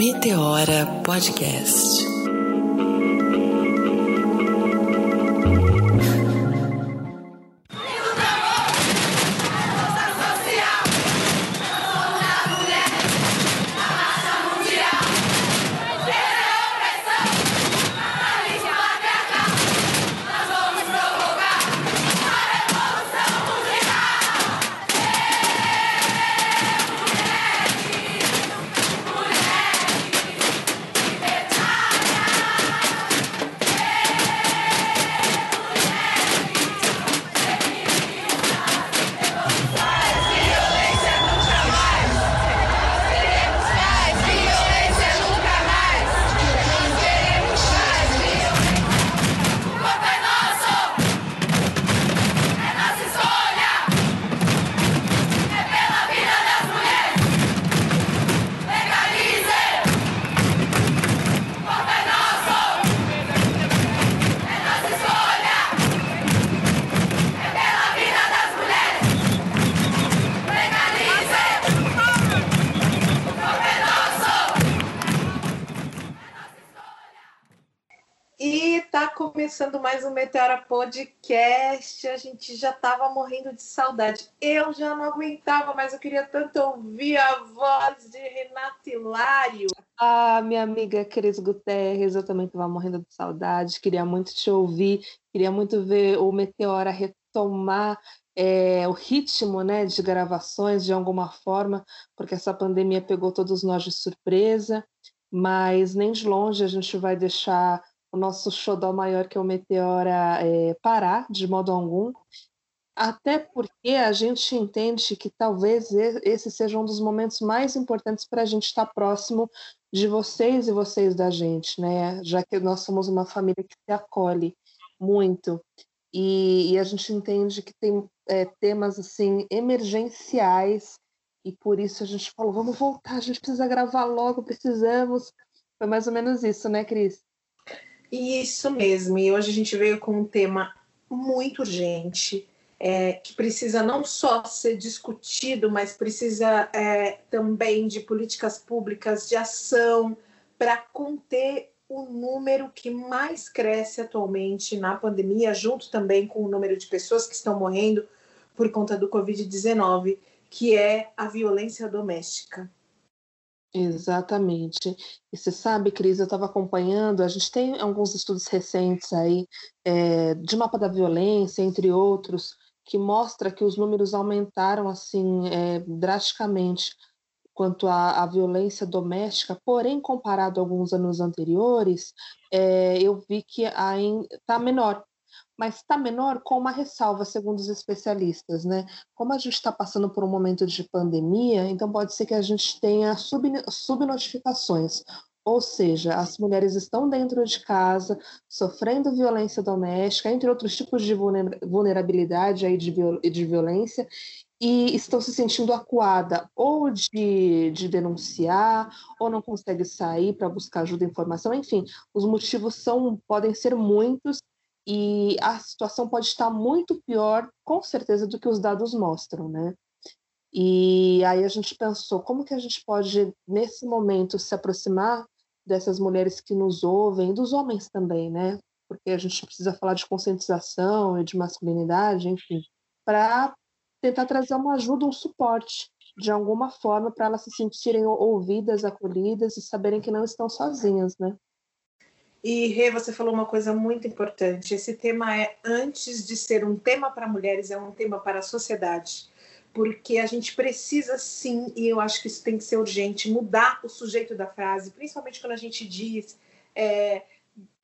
Meteora Podcast. Meteora Podcast. A gente já estava morrendo de saudade. Eu já não aguentava, mas eu queria tanto ouvir a voz de Renato Hilário. Ah, minha amiga Cris Guterres, eu também estava morrendo de saudade. Queria muito te ouvir, queria muito ver o Meteora retomar é, o ritmo né, de gravações de alguma forma, porque essa pandemia pegou todos nós de surpresa. Mas nem de longe a gente vai deixar o nosso xodó maior, que é o Meteora, é, parar de modo algum. Até porque a gente entende que talvez esse seja um dos momentos mais importantes para a gente estar próximo de vocês e vocês da gente, né? Já que nós somos uma família que se acolhe muito. E, e a gente entende que tem é, temas assim emergenciais e por isso a gente falou, vamos voltar, a gente precisa gravar logo, precisamos. Foi mais ou menos isso, né, Cris? Isso mesmo. E hoje a gente veio com um tema muito urgente, é, que precisa não só ser discutido, mas precisa é, também de políticas públicas de ação para conter o número que mais cresce atualmente na pandemia, junto também com o número de pessoas que estão morrendo por conta do Covid-19, que é a violência doméstica. Exatamente. E você sabe, Cris, eu estava acompanhando, a gente tem alguns estudos recentes aí é, de mapa da violência, entre outros, que mostra que os números aumentaram assim é, drasticamente quanto à, à, violência doméstica, porém, comparado a alguns anos anteriores, é, eu vi que está menor mas está menor com uma ressalva, segundo os especialistas, né? Como a gente está passando por um momento de pandemia, então pode ser que a gente tenha sub, subnotificações, ou seja, as mulheres estão dentro de casa, sofrendo violência doméstica, entre outros tipos de vulnerabilidade aí de, de violência, e estão se sentindo acuada ou de, de denunciar, ou não consegue sair para buscar ajuda e informação, enfim, os motivos são podem ser muitos e a situação pode estar muito pior, com certeza, do que os dados mostram, né? E aí a gente pensou, como que a gente pode, nesse momento, se aproximar dessas mulheres que nos ouvem, dos homens também, né? Porque a gente precisa falar de conscientização e de masculinidade, enfim, para tentar trazer uma ajuda, um suporte, de alguma forma, para elas se sentirem ouvidas, acolhidas e saberem que não estão sozinhas, né? E Rê, você falou uma coisa muito importante. Esse tema é, antes de ser um tema para mulheres, é um tema para a sociedade. Porque a gente precisa sim, e eu acho que isso tem que ser urgente, mudar o sujeito da frase, principalmente quando a gente diz é,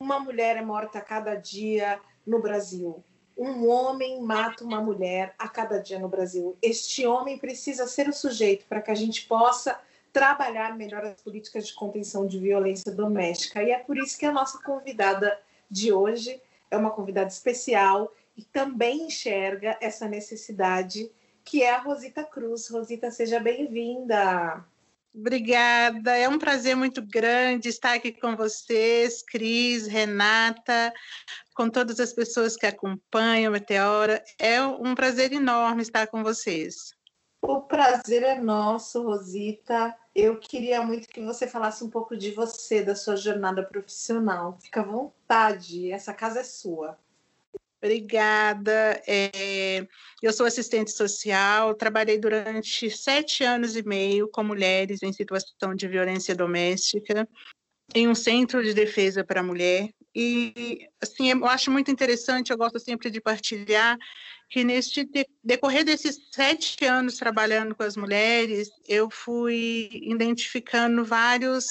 uma mulher é morta a cada dia no Brasil. Um homem mata uma mulher a cada dia no Brasil. Este homem precisa ser o sujeito para que a gente possa trabalhar melhor as políticas de contenção de violência doméstica. E é por isso que a nossa convidada de hoje é uma convidada especial e também enxerga essa necessidade, que é a Rosita Cruz. Rosita, seja bem-vinda. Obrigada, é um prazer muito grande estar aqui com vocês, Cris, Renata, com todas as pessoas que acompanham a Meteora. É um prazer enorme estar com vocês. O prazer é nosso, Rosita. Eu queria muito que você falasse um pouco de você, da sua jornada profissional. Fica à vontade, essa casa é sua. Obrigada. É, eu sou assistente social, trabalhei durante sete anos e meio com mulheres em situação de violência doméstica em um centro de defesa para a mulher. E, assim, eu acho muito interessante, eu gosto sempre de partilhar que neste decorrer desses sete anos trabalhando com as mulheres, eu fui identificando vários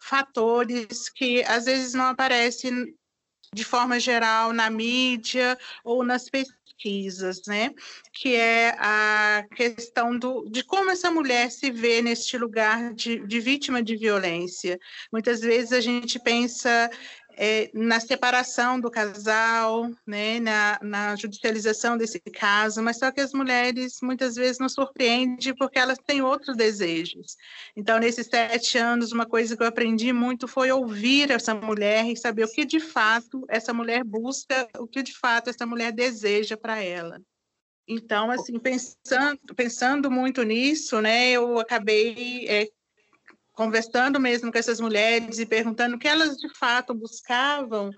fatores que às vezes não aparecem de forma geral na mídia ou nas pesquisas, né? Que é a questão do, de como essa mulher se vê neste lugar de, de vítima de violência. Muitas vezes a gente pensa é, na separação do casal, né, na, na, judicialização desse caso, mas só que as mulheres muitas vezes nos surpreendem porque elas têm outros desejos. Então, nesses sete anos, uma coisa que eu aprendi muito foi ouvir essa mulher e saber o que de fato essa mulher busca, o que de fato essa mulher deseja para ela. Então, assim, pensando, pensando muito nisso, né, eu acabei é, conversando mesmo com essas mulheres e perguntando o que elas de fato buscavam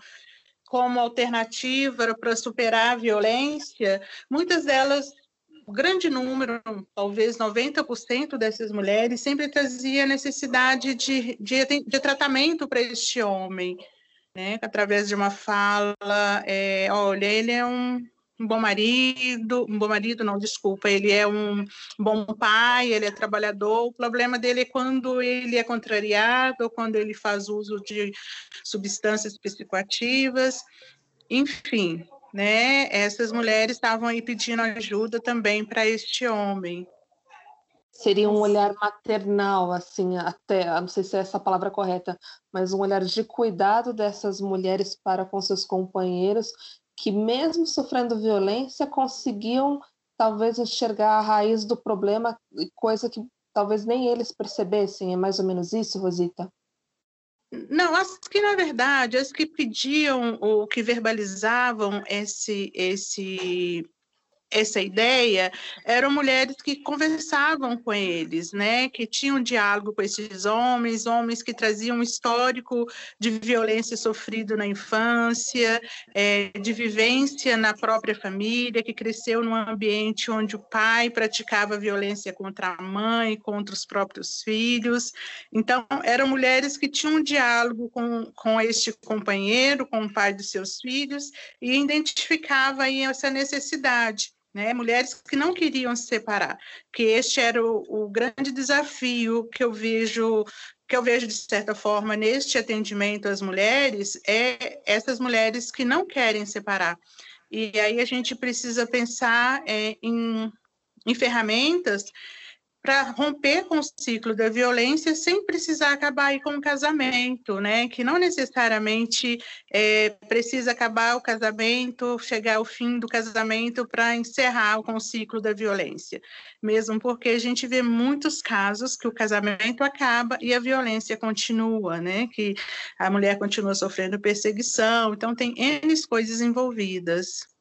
como alternativa para superar a violência, muitas delas, grande número, talvez 90% dessas mulheres, sempre trazia necessidade de, de, de tratamento para este homem, né? através de uma fala, é, olha, ele é um um bom marido, um bom marido, não, desculpa, ele é um bom pai, ele é trabalhador. O problema dele é quando ele é contrariado, quando ele faz uso de substâncias psicoativas, enfim, né? Essas mulheres estavam aí pedindo ajuda também para este homem. Seria um olhar maternal, assim, até, não sei se é essa palavra correta, mas um olhar de cuidado dessas mulheres para com seus companheiros que, mesmo sofrendo violência, conseguiam talvez enxergar a raiz do problema, coisa que talvez nem eles percebessem. É mais ou menos isso, Rosita? Não, as que na verdade, as que pediam ou que verbalizavam esse esse essa ideia eram mulheres que conversavam com eles, né, que tinham diálogo com esses homens, homens que traziam um histórico de violência sofrido na infância, é, de vivência na própria família, que cresceu num ambiente onde o pai praticava violência contra a mãe, contra os próprios filhos. Então, eram mulheres que tinham um diálogo com, com este companheiro, com o pai dos seus filhos, e identificava aí essa necessidade né? Mulheres que não queriam se separar, que este era o, o, grande desafio que eu vejo que eu vejo de certa forma neste atendimento às mulheres é essas mulheres que não querem separar. E aí a gente precisa pensar é, em, em ferramentas para romper com o ciclo da violência sem precisar acabar aí com o casamento, né? Que não necessariamente é, precisa acabar o casamento, chegar ao fim do casamento para encerrar com o ciclo da violência. Mesmo porque a gente vê muitos casos que o casamento acaba e a violência continua, né? Que a mulher continua sofrendo perseguição, então tem N coisas envolvidas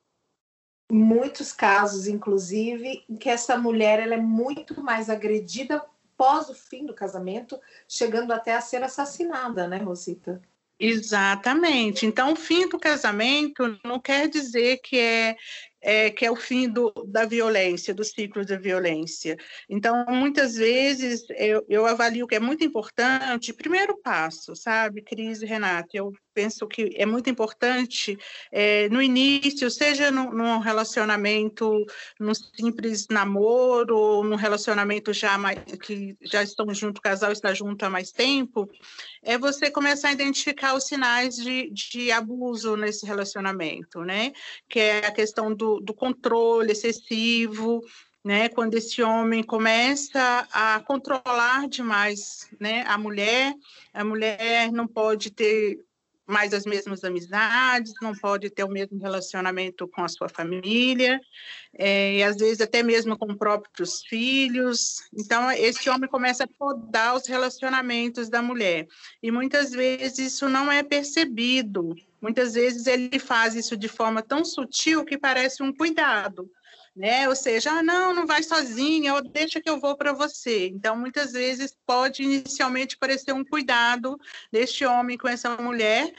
muitos casos, inclusive, em que essa mulher ela é muito mais agredida pós o fim do casamento, chegando até a ser assassinada, né, Rosita? Exatamente. Então, o fim do casamento não quer dizer que é é, que é o fim do, da violência, do ciclo da violência. Então, muitas vezes, eu, eu avalio que é muito importante, primeiro passo, sabe, Cris e Renata, eu penso que é muito importante é, no início, seja num, relacionamento, num simples namoro, ou num relacionamento já mais, que já estão junto, o casal está junto há mais tempo, é você começar a identificar os sinais de, de abuso nesse relacionamento, né? Que é a questão do do, controle excessivo, né, quando esse homem começa a controlar demais, né, a mulher, a mulher não pode ter mais as mesmas amizades, não pode ter o mesmo relacionamento com a sua família, é, e às vezes até mesmo com próprios filhos. Então, esse homem começa a podar os relacionamentos da mulher, e muitas vezes isso não é percebido, Muitas vezes ele faz isso de forma tão sutil que parece um cuidado. Né? Ou seja, ah, não, não vai sozinha, ou deixa que eu vou para você. Então, muitas vezes pode inicialmente parecer um cuidado deste homem com essa mulher,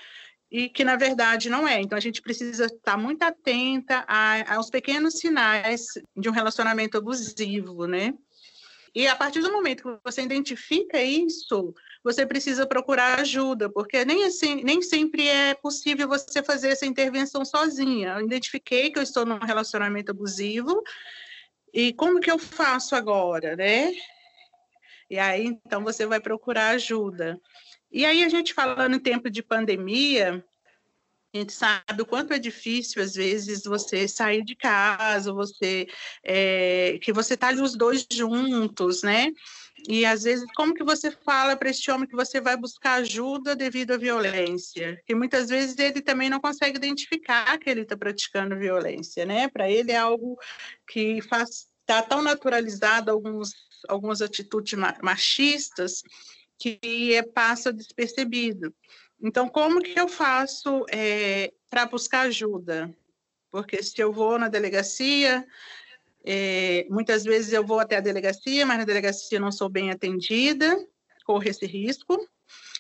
e que na verdade não é. Então a gente precisa estar muito atenta a, aos pequenos sinais de um relacionamento abusivo, né? E a partir do momento que você identifica isso, você precisa procurar ajuda, porque nem, assim, nem sempre é possível você fazer essa intervenção sozinha. Eu identifiquei que eu estou num relacionamento abusivo, e como que eu faço agora, né? E aí, então, você vai procurar ajuda. E aí, a gente falando em tempo de pandemia, a gente sabe o quanto é difícil, às vezes, você sair de casa, você é, que você está os dois juntos, né? E às vezes, como que você fala para esse homem que você vai buscar ajuda devido à violência? Que muitas vezes ele também não consegue identificar que ele está praticando violência, né? Para ele é algo que faz está tão naturalizado alguns algumas atitudes machistas que é, passa despercebido. Então, como que eu faço é, para buscar ajuda? Porque se eu vou na delegacia, é, muitas vezes eu vou até a delegacia, mas na delegacia não sou bem atendida, corro esse risco.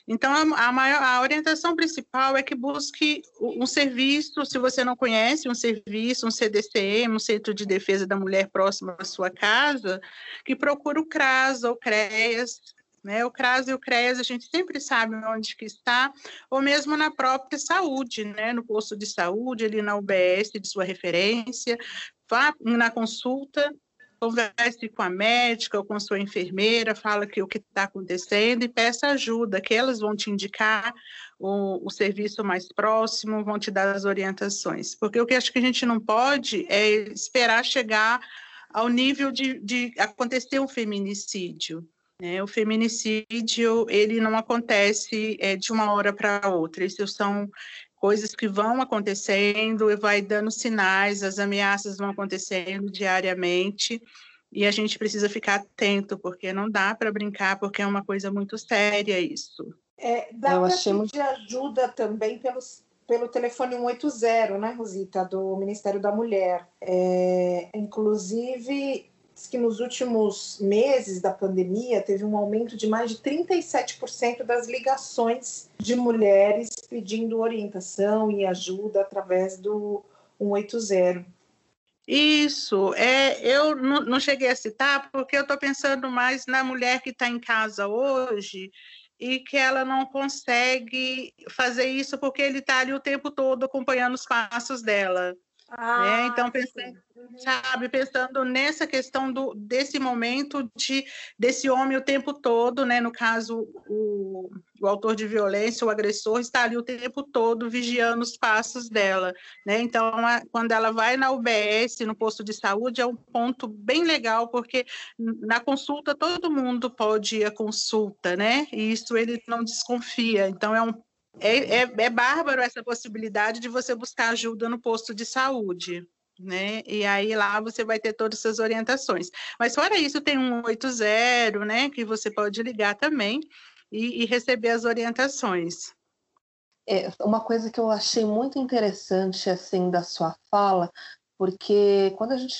Então, a, maior, a orientação principal é que busque um serviço, se você não conhece, um serviço, um CDCM, um Centro de Defesa da Mulher próximo à sua casa, que procure o CRAS ou CREAS, né? O CRAS e o CREAS a gente sempre sabe onde que está, ou mesmo na própria saúde, né? no posto de saúde, ali na UBS de sua referência, vá na consulta, converse com a médica ou com sua enfermeira, fala que o que está acontecendo e peça ajuda, que elas vão te indicar o, o, serviço mais próximo, vão te dar as orientações. Porque o que acho que a gente não pode é esperar chegar ao nível de, de acontecer um feminicídio. Né? O feminicídio ele não acontece é, de uma hora para outra. Isso são coisas que vão acontecendo e vai dando sinais, as ameaças vão acontecendo diariamente e a gente precisa ficar atento porque não dá para brincar porque é uma coisa muito séria isso. É, dá para pedir muito... ajuda também pelos, pelo telefone 180, né, Rosita, do Ministério da Mulher. É, inclusive, que nos últimos meses da pandemia teve um aumento de mais de 37% das ligações de mulheres pedindo orientação e ajuda através do 180. Isso, é, eu não, não cheguei a citar porque eu estou pensando mais na mulher que está em casa hoje e que ela não consegue fazer isso porque ele está ali o tempo todo acompanhando os passos dela. Né? Ah? Então, pensando, uhum. sabe, pensando nessa questão do, desse momento de, desse homem o tempo todo, né? No caso, o, o autor de violência, o agressor, está ali o tempo todo vigiando os passos dela, né? Então, a, quando ela vai na UBS, no posto de saúde, é um ponto bem legal, porque na consulta todo mundo pode ir à consulta, né? E isso ele não desconfia. Então, é um é, é, é bárbaro essa possibilidade de você buscar ajuda no posto de saúde. Né? E aí lá você vai ter todas essas orientações. Mas fora isso, tem um 80, né? Que você pode ligar também e, e receber as orientações. É, uma coisa que eu achei muito interessante assim da sua fala porque quando a gente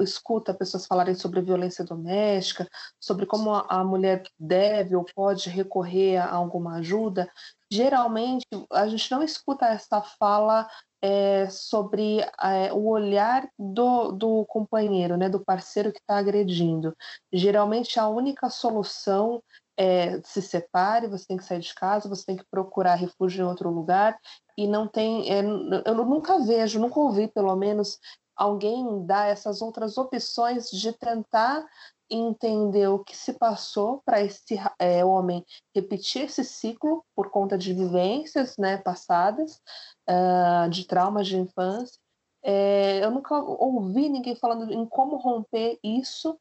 escuta pessoas falarem sobre violência doméstica, sobre como a mulher deve ou pode recorrer a alguma ajuda, geralmente a gente não escuta essa fala é, sobre é, o olhar do, do companheiro, né, do parceiro que está agredindo. Geralmente a única solução é se separe, você tem que sair de casa, você tem que procurar refúgio em outro lugar e não tem, é, eu nunca vejo, nunca ouvi pelo menos alguém dar essas outras opções de tentar entender o que se passou para esse é, homem repetir esse ciclo por conta de vivências né, passadas, uh, de traumas de infância. É, eu nunca ouvi ninguém falando em como romper isso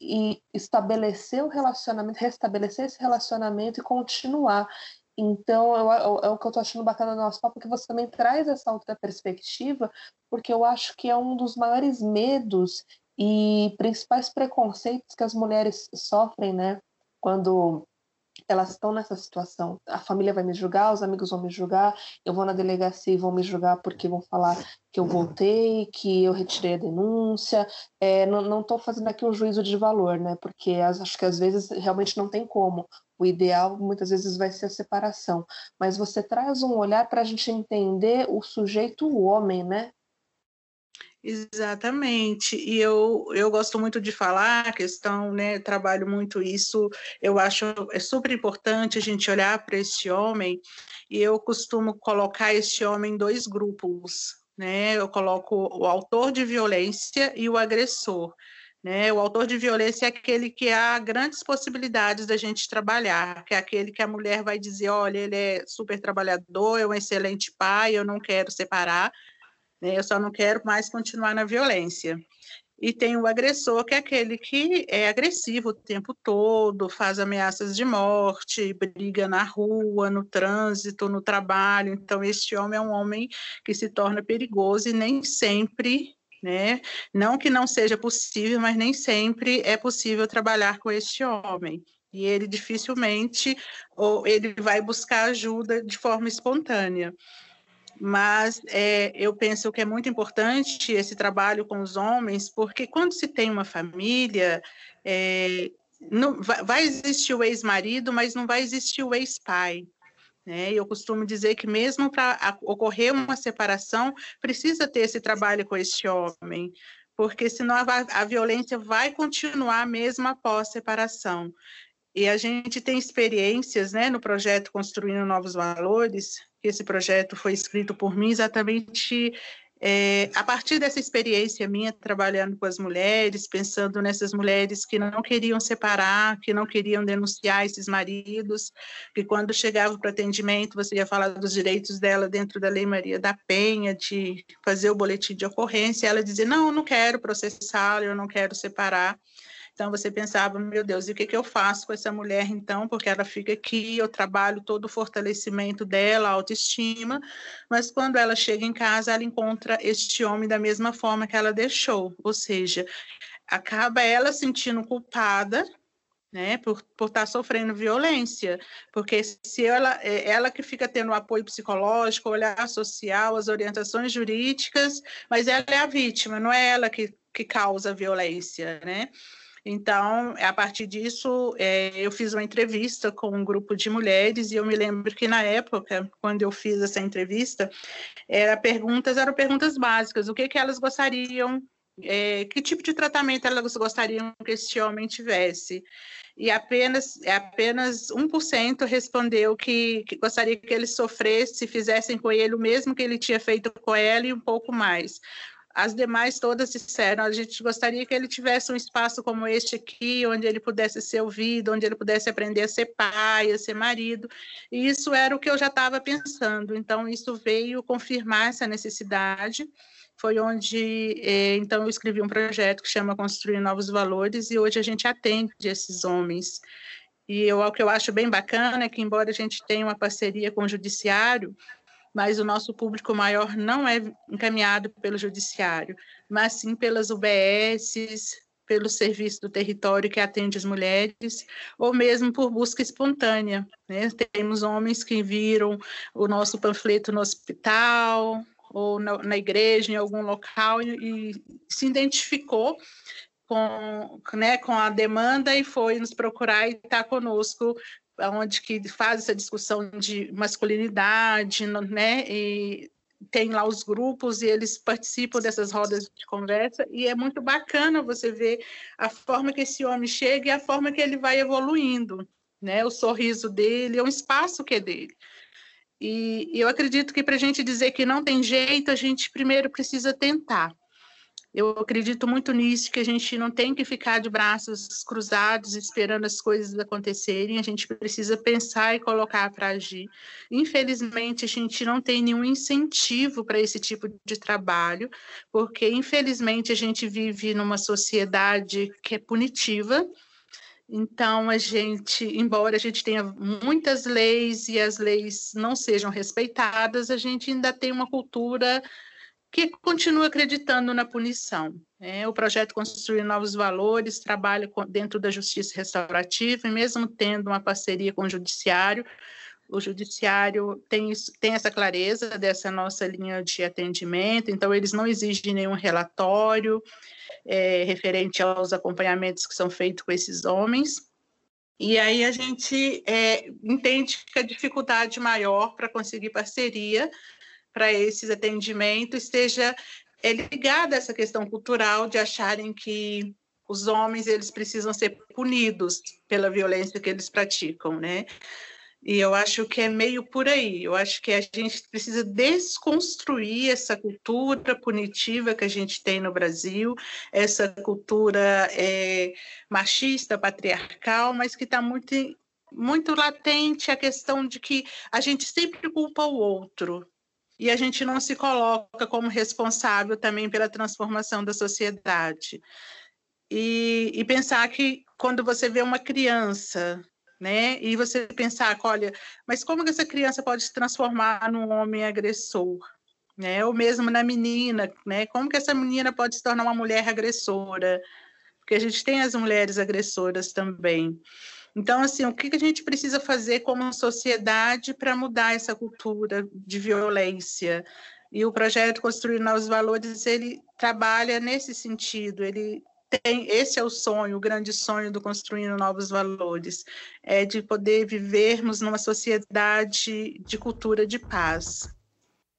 e estabelecer o relacionamento, restabelecer esse relacionamento e continuar. Então, eu, eu, é o que eu estou achando bacana do nosso papo, que você também traz essa outra perspectiva, porque eu acho que é um dos maiores medos e principais preconceitos que as mulheres sofrem, né? Quando elas estão nessa situação. A família vai me julgar, os amigos vão me julgar, eu vou na delegacia e vão me julgar porque vão falar que eu voltei, que eu retirei a denúncia. É, não estou fazendo aqui um juízo de valor, né? Porque acho que às vezes realmente não tem como. O ideal muitas vezes vai ser a separação. Mas você traz um olhar para a gente entender o sujeito, o homem, né? Exatamente, e eu, eu gosto muito de falar a questão, né, trabalho muito isso, eu acho é super importante a gente olhar para esse homem, e eu costumo colocar esse homem em dois grupos, né, eu coloco o autor de violência e o agressor, né, o autor de violência é aquele que há grandes possibilidades da gente trabalhar, que é aquele que a mulher vai dizer, olha, ele é super trabalhador, é um excelente pai, eu não quero separar, né? Eu só não quero mais continuar na violência. E tem o agressor, que é aquele que é agressivo o tempo todo, faz ameaças de morte, briga na rua, no trânsito, no trabalho. Então, este homem é um homem que se torna perigoso e nem sempre né? Não que não seja possível, mas nem sempre é possível trabalhar com este homem. E ele dificilmente ou ele vai buscar ajuda de forma espontânea mas é, eu penso que é muito importante esse trabalho com os homens, porque quando se tem uma família, é, não, vai, existir o ex-marido, mas não vai existir o ex-pai. Né? Eu costumo dizer que mesmo para ocorrer uma separação, precisa ter esse trabalho com este homem, porque senão a, a violência vai continuar mesmo após separação. E a gente tem experiências né, no projeto Construindo Novos Valores, esse projeto foi escrito por mim exatamente é, a partir dessa experiência minha trabalhando com as mulheres, pensando nessas mulheres que não queriam separar, que não queriam denunciar esses maridos, que quando chegava para atendimento você ia falar dos direitos dela dentro da Lei Maria da Penha, de fazer o boletim de ocorrência, ela dizia, não, eu não quero processá-lo, eu não quero separar. Então você pensava, meu Deus, e o que, que eu faço com essa mulher então? Porque ela fica aqui, eu trabalho todo o fortalecimento dela, a autoestima, mas quando ela chega em casa, ela encontra este homem da mesma forma que ela deixou, ou seja, acaba ela sentindo culpada né, por, por estar tá sofrendo violência, porque se ela, é ela que fica tendo o apoio psicológico, olhar social, as orientações jurídicas, mas ela é a vítima, não é ela que, que causa a violência, né? Então, a partir disso, é, eu fiz uma entrevista com um grupo de mulheres e eu me lembro que na época, quando eu fiz essa entrevista, era perguntas eram perguntas básicas, o que que elas gostariam, é, que tipo de tratamento elas gostariam que esse homem tivesse. E apenas, apenas 1% respondeu que, que gostaria que ele sofresse, fizessem com ele o mesmo que ele tinha feito com ela e um pouco mais. As demais todas disseram: a gente gostaria que ele tivesse um espaço como este aqui, onde ele pudesse ser ouvido, onde ele pudesse aprender a ser pai, a ser marido. E isso era o que eu já estava pensando. Então, isso veio confirmar essa necessidade. Foi onde, eh, então, eu escrevi um projeto que chama Construir Novos Valores, e hoje a gente atende esses homens. E eu, o que eu acho bem bacana é que, embora a gente tenha uma parceria com o judiciário, mas o nosso público maior não é encaminhado pelo judiciário, mas sim pelas UBSs, pelo serviço do território que atende as mulheres, ou mesmo por busca espontânea. Né? Temos homens que viram o nosso panfleto no hospital, ou na, na igreja, em algum local, e, e se identificou com, né, com a demanda e foi nos procurar e está conosco onde que faz essa discussão de masculinidade, né? E tem lá os grupos e eles participam dessas rodas de conversa e é muito bacana você ver a forma que esse homem chega e a forma que ele vai evoluindo, né? O sorriso dele é um espaço que é dele. E eu acredito que para a gente dizer que não tem jeito, a gente primeiro precisa tentar. Eu acredito muito nisso, que a gente não tem que ficar de braços cruzados esperando as coisas acontecerem, a gente precisa pensar e colocar para agir. Infelizmente, a gente não tem nenhum incentivo para esse tipo de trabalho, porque infelizmente a gente vive numa sociedade que é punitiva, então, a gente, embora a gente tenha muitas leis e as leis não sejam respeitadas, a gente ainda tem uma cultura que continua acreditando na punição. É, o projeto Construir Novos Valores trabalha dentro da justiça restaurativa, e mesmo tendo uma parceria com o Judiciário, o Judiciário tem, tem essa clareza dessa nossa linha de atendimento, então eles não exigem nenhum relatório é, referente aos acompanhamentos que são feitos com esses homens. E aí a gente é, entende que a dificuldade maior para conseguir parceria para esses atendimentos esteja é ligada a essa questão cultural de acharem que os homens eles precisam ser punidos pela violência que eles praticam, né? E eu acho que é meio por aí. Eu acho que a gente precisa desconstruir essa cultura punitiva que a gente tem no Brasil, essa cultura é, machista, patriarcal, mas que está muito, muito latente a questão de que a gente sempre culpa o outro e a gente não se coloca como responsável também pela transformação da sociedade. E, e pensar que quando você vê uma criança, né, e você pensar, olha, mas como que essa criança pode se transformar num homem agressor? Né? Ou mesmo na menina, né? Como que essa menina pode se tornar uma mulher agressora? Porque a gente tem as mulheres agressoras também. Então, assim, o que a gente precisa fazer como sociedade para mudar essa cultura de violência? E o projeto Construir Novos Valores, ele trabalha nesse sentido, ele tem, esse é o sonho, o grande sonho do Construindo Novos Valores, é de poder vivermos numa sociedade de cultura de paz.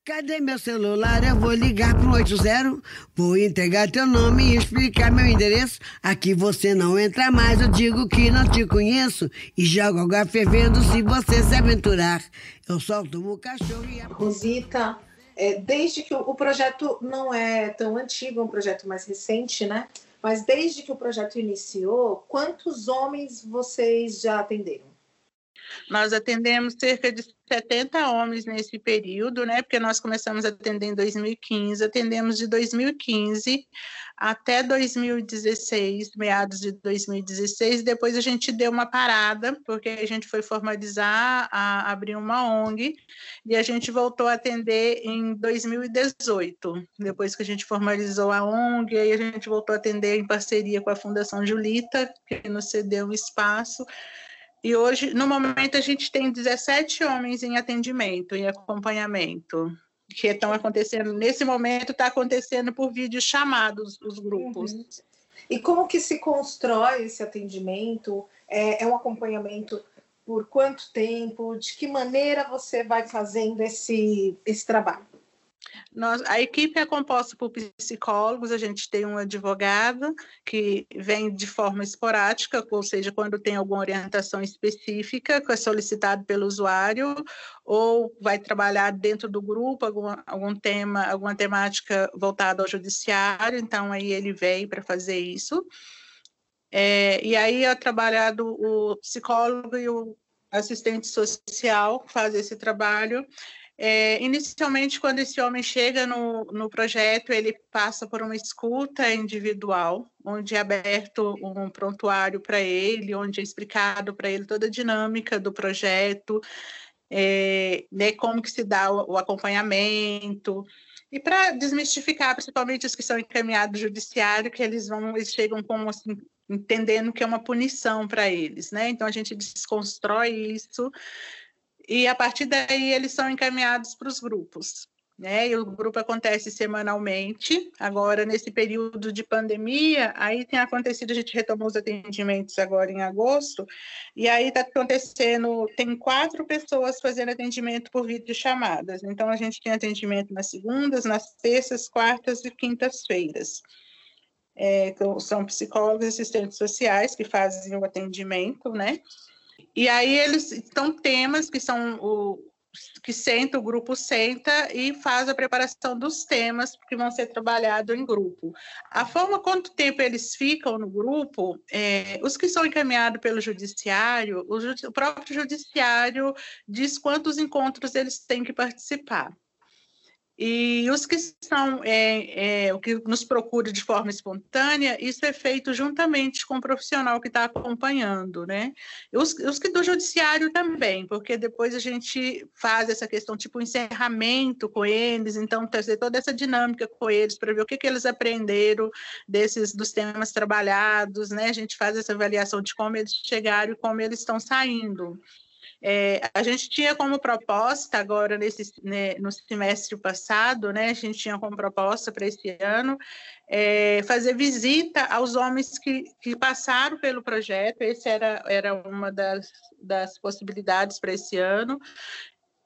Cadê meu celular? Eu vou ligar pro 80, vou entregar teu nome e explicar meu endereço. Aqui você não entra mais, eu digo que não te conheço e jogo água fervendo se você se aventurar. Eu solto o cachorro e a... Rosita, é, desde que o, projeto não é tão antigo, é um projeto mais recente, né? Mas desde que o projeto iniciou, quantos homens vocês já atenderam? Nós atendemos cerca de 70 homens nesse período, né? Porque nós começamos a atender em 2015, atendemos de 2015 até 2016, meados de 2016. Depois a gente deu uma parada, porque a gente foi formalizar, a, abrir uma ONG, e a gente voltou a atender em 2018. Depois que a gente formalizou a ONG, aí a gente voltou a atender em parceria com a Fundação Julita, que nos cedeu um espaço e hoje, no momento, a gente tem 17 homens em atendimento, em acompanhamento, que estão acontecendo, nesse momento está acontecendo por vídeos chamados os grupos. Uhum. E como que se constrói esse atendimento? É, é um acompanhamento por quanto tempo? De que maneira você vai fazendo esse, esse trabalho? Nós, a equipe é composta por psicólogos, a gente tem um advogado que vem de forma esporádica, ou seja, quando tem alguma orientação específica que é solicitado pelo usuário, ou vai trabalhar dentro do grupo algum, algum tema, alguma temática voltada ao judiciário, então aí ele vem para fazer isso. É, e aí é trabalhado o psicólogo e o assistente social que faz esse trabalho é, inicialmente, quando esse homem chega no, no projeto, ele passa por uma escuta individual, onde é aberto um prontuário para ele, onde é explicado para ele toda a dinâmica do projeto, é, né, como que se dá o, o acompanhamento, e para desmistificar, principalmente os que são encaminhados ao judiciário, que eles vão, eles chegam como assim, entendendo que é uma punição para eles, né? Então a gente desconstrói isso e a partir daí eles são encaminhados para os grupos. Né? E o grupo acontece semanalmente. Agora, nesse período de pandemia, aí tem acontecido, a gente retomou os atendimentos agora em agosto, e aí está acontecendo, tem quatro pessoas fazendo atendimento por vídeo chamadas. Então, a gente tem atendimento nas segundas, nas terças, quartas e quintas-feiras. É, são psicólogos e assistentes sociais que fazem o atendimento, né? E aí eles estão temas que são o que senta, o grupo senta e faz a preparação dos temas que vão ser trabalhados em grupo. A forma quanto tempo eles ficam no grupo, é, os que são encaminhados pelo judiciário, o, o próprio judiciário diz quantos encontros eles têm que participar. E os que são, é, é, o que nos procura de forma espontânea, isso é feito juntamente com o profissional que está acompanhando, né? Os, os que do judiciário também, porque depois a gente faz essa questão, tipo, encerramento com eles, então fazer toda essa dinâmica com eles para ver o que, que eles aprenderam desses dos temas trabalhados, né? A gente faz essa avaliação de como eles chegaram e como eles estão saindo. É, a gente tinha como proposta agora nesse né, no semestre passado, né? A gente tinha como proposta para esse ano é, fazer visita aos homens que, que passaram pelo projeto. Esse era, era uma das, das possibilidades para esse ano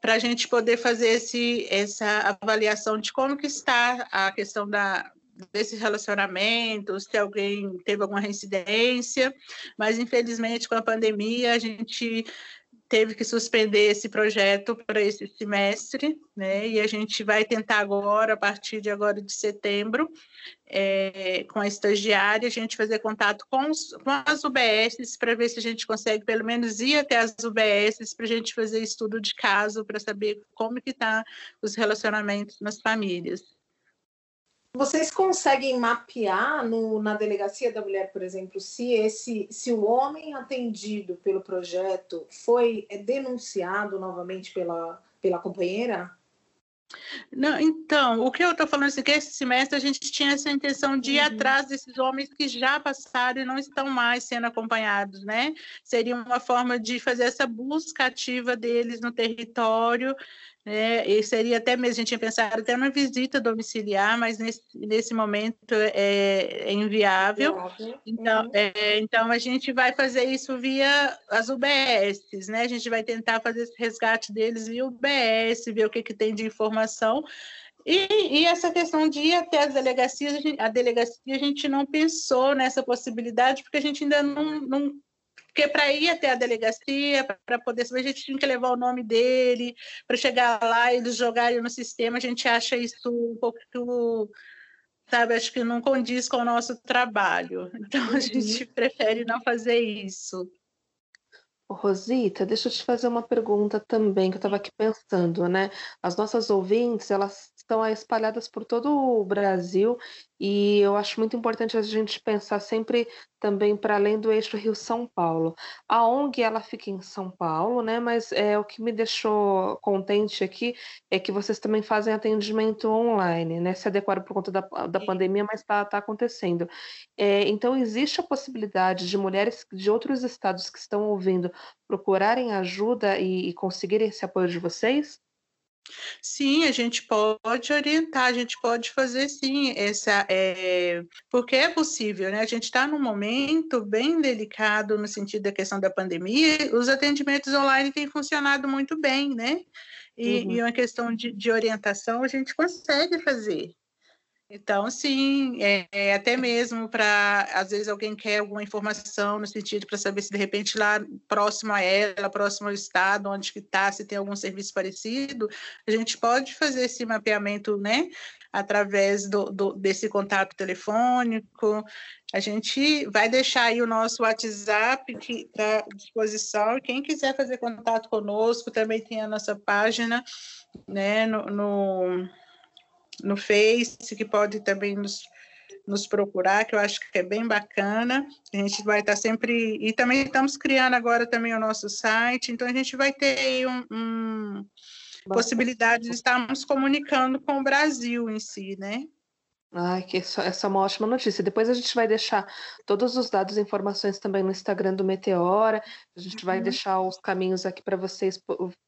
para a gente poder fazer esse, essa avaliação de como que está a questão da, desses relacionamentos, se alguém teve alguma reincidência, mas infelizmente com a pandemia a gente teve que suspender esse projeto para esse semestre, né? E a gente vai tentar agora, a partir de agora de setembro, é, com a estagiária, a gente fazer contato com, os, com as UBSs para ver se a gente consegue pelo menos ir até as UBSs para a gente fazer estudo de caso para saber como que tá os relacionamentos nas famílias. Vocês conseguem mapear no, na delegacia da mulher, por exemplo, se esse, se o homem atendido pelo projeto foi é, denunciado novamente pela, pela companheira? Não, então, o que eu estou falando é que esse semestre a gente tinha essa intenção de ir uhum. atrás desses homens que já passaram e não estão mais sendo acompanhados, né? Seria uma forma de fazer essa busca ativa deles no território é, e seria até mesmo, a gente tinha pensado até uma visita domiciliar, mas nesse, nesse momento é, é inviável. Então, uhum. é, então, a gente vai fazer isso via as UBSs, né? A gente vai tentar fazer esse resgate deles via UBS, ver o que, que tem de informação. E, e, essa questão de ir até as delegacias, a delegacia a gente não pensou nessa possibilidade, porque a gente ainda não, não porque para ir até a delegacia, para poder saber, a gente tinha que levar o nome dele, para chegar lá e eles jogarem no sistema, a gente acha isso um pouco, sabe, acho que não condiz com o nosso trabalho. Então a gente uhum. prefere não fazer isso. Rosita, deixa eu te fazer uma pergunta também, que eu estava aqui pensando, né? As nossas ouvintes, elas estão espalhadas por todo o Brasil e eu acho muito importante a gente pensar sempre também para além do eixo Rio-São Paulo. A ONG ela fica em São Paulo, né? Mas é o que me deixou contente aqui é que vocês também fazem atendimento online, né? Se adequaram por conta da, da pandemia, mas está tá acontecendo. É, então existe a possibilidade de mulheres de outros estados que estão ouvindo procurarem ajuda e, e conseguirem esse apoio de vocês? Sim, a gente pode orientar, a gente pode fazer sim, essa, é, porque é possível, né? A gente está num momento bem delicado no sentido da questão da pandemia, os atendimentos online têm funcionado muito bem, né? E, uhum. e uma questão de, de orientação a gente consegue fazer. Então, sim, é, é até mesmo para, às vezes, alguém quer alguma informação no sentido para saber se, de repente, lá próximo a ela, próximo ao estado, onde que está, se tem algum serviço parecido, a gente pode fazer esse mapeamento, né, através do, do desse contato telefônico. A gente vai deixar aí o nosso WhatsApp à disposição, quem quiser fazer contato conosco, também tem a nossa página, né, no, no no Face, que pode também nos, nos procurar, que eu acho que é bem bacana. A gente vai estar sempre. E também estamos criando agora também o nosso site, então a gente vai ter um, um possibilidade de estarmos comunicando com o Brasil em si, né? Ai, que essa é uma ótima notícia. Depois a gente vai deixar todos os dados e informações também no Instagram do Meteora. A gente uhum. vai deixar os caminhos aqui para vocês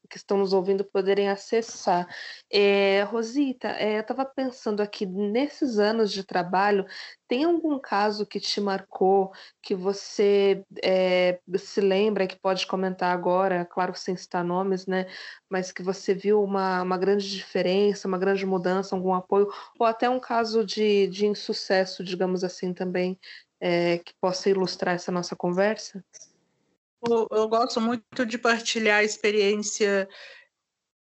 que estão nos ouvindo poderem acessar. É, Rosita, é, eu estava pensando aqui, nesses anos de trabalho, tem algum caso que te marcou, que você é, se lembra, que pode comentar agora, claro sem citar nomes, né? Mas que você viu uma, uma grande diferença, uma grande mudança, algum apoio, ou até um caso de, de insucesso, digamos assim, também, é, que possa ilustrar essa nossa conversa? Eu, eu gosto muito de partilhar a experiência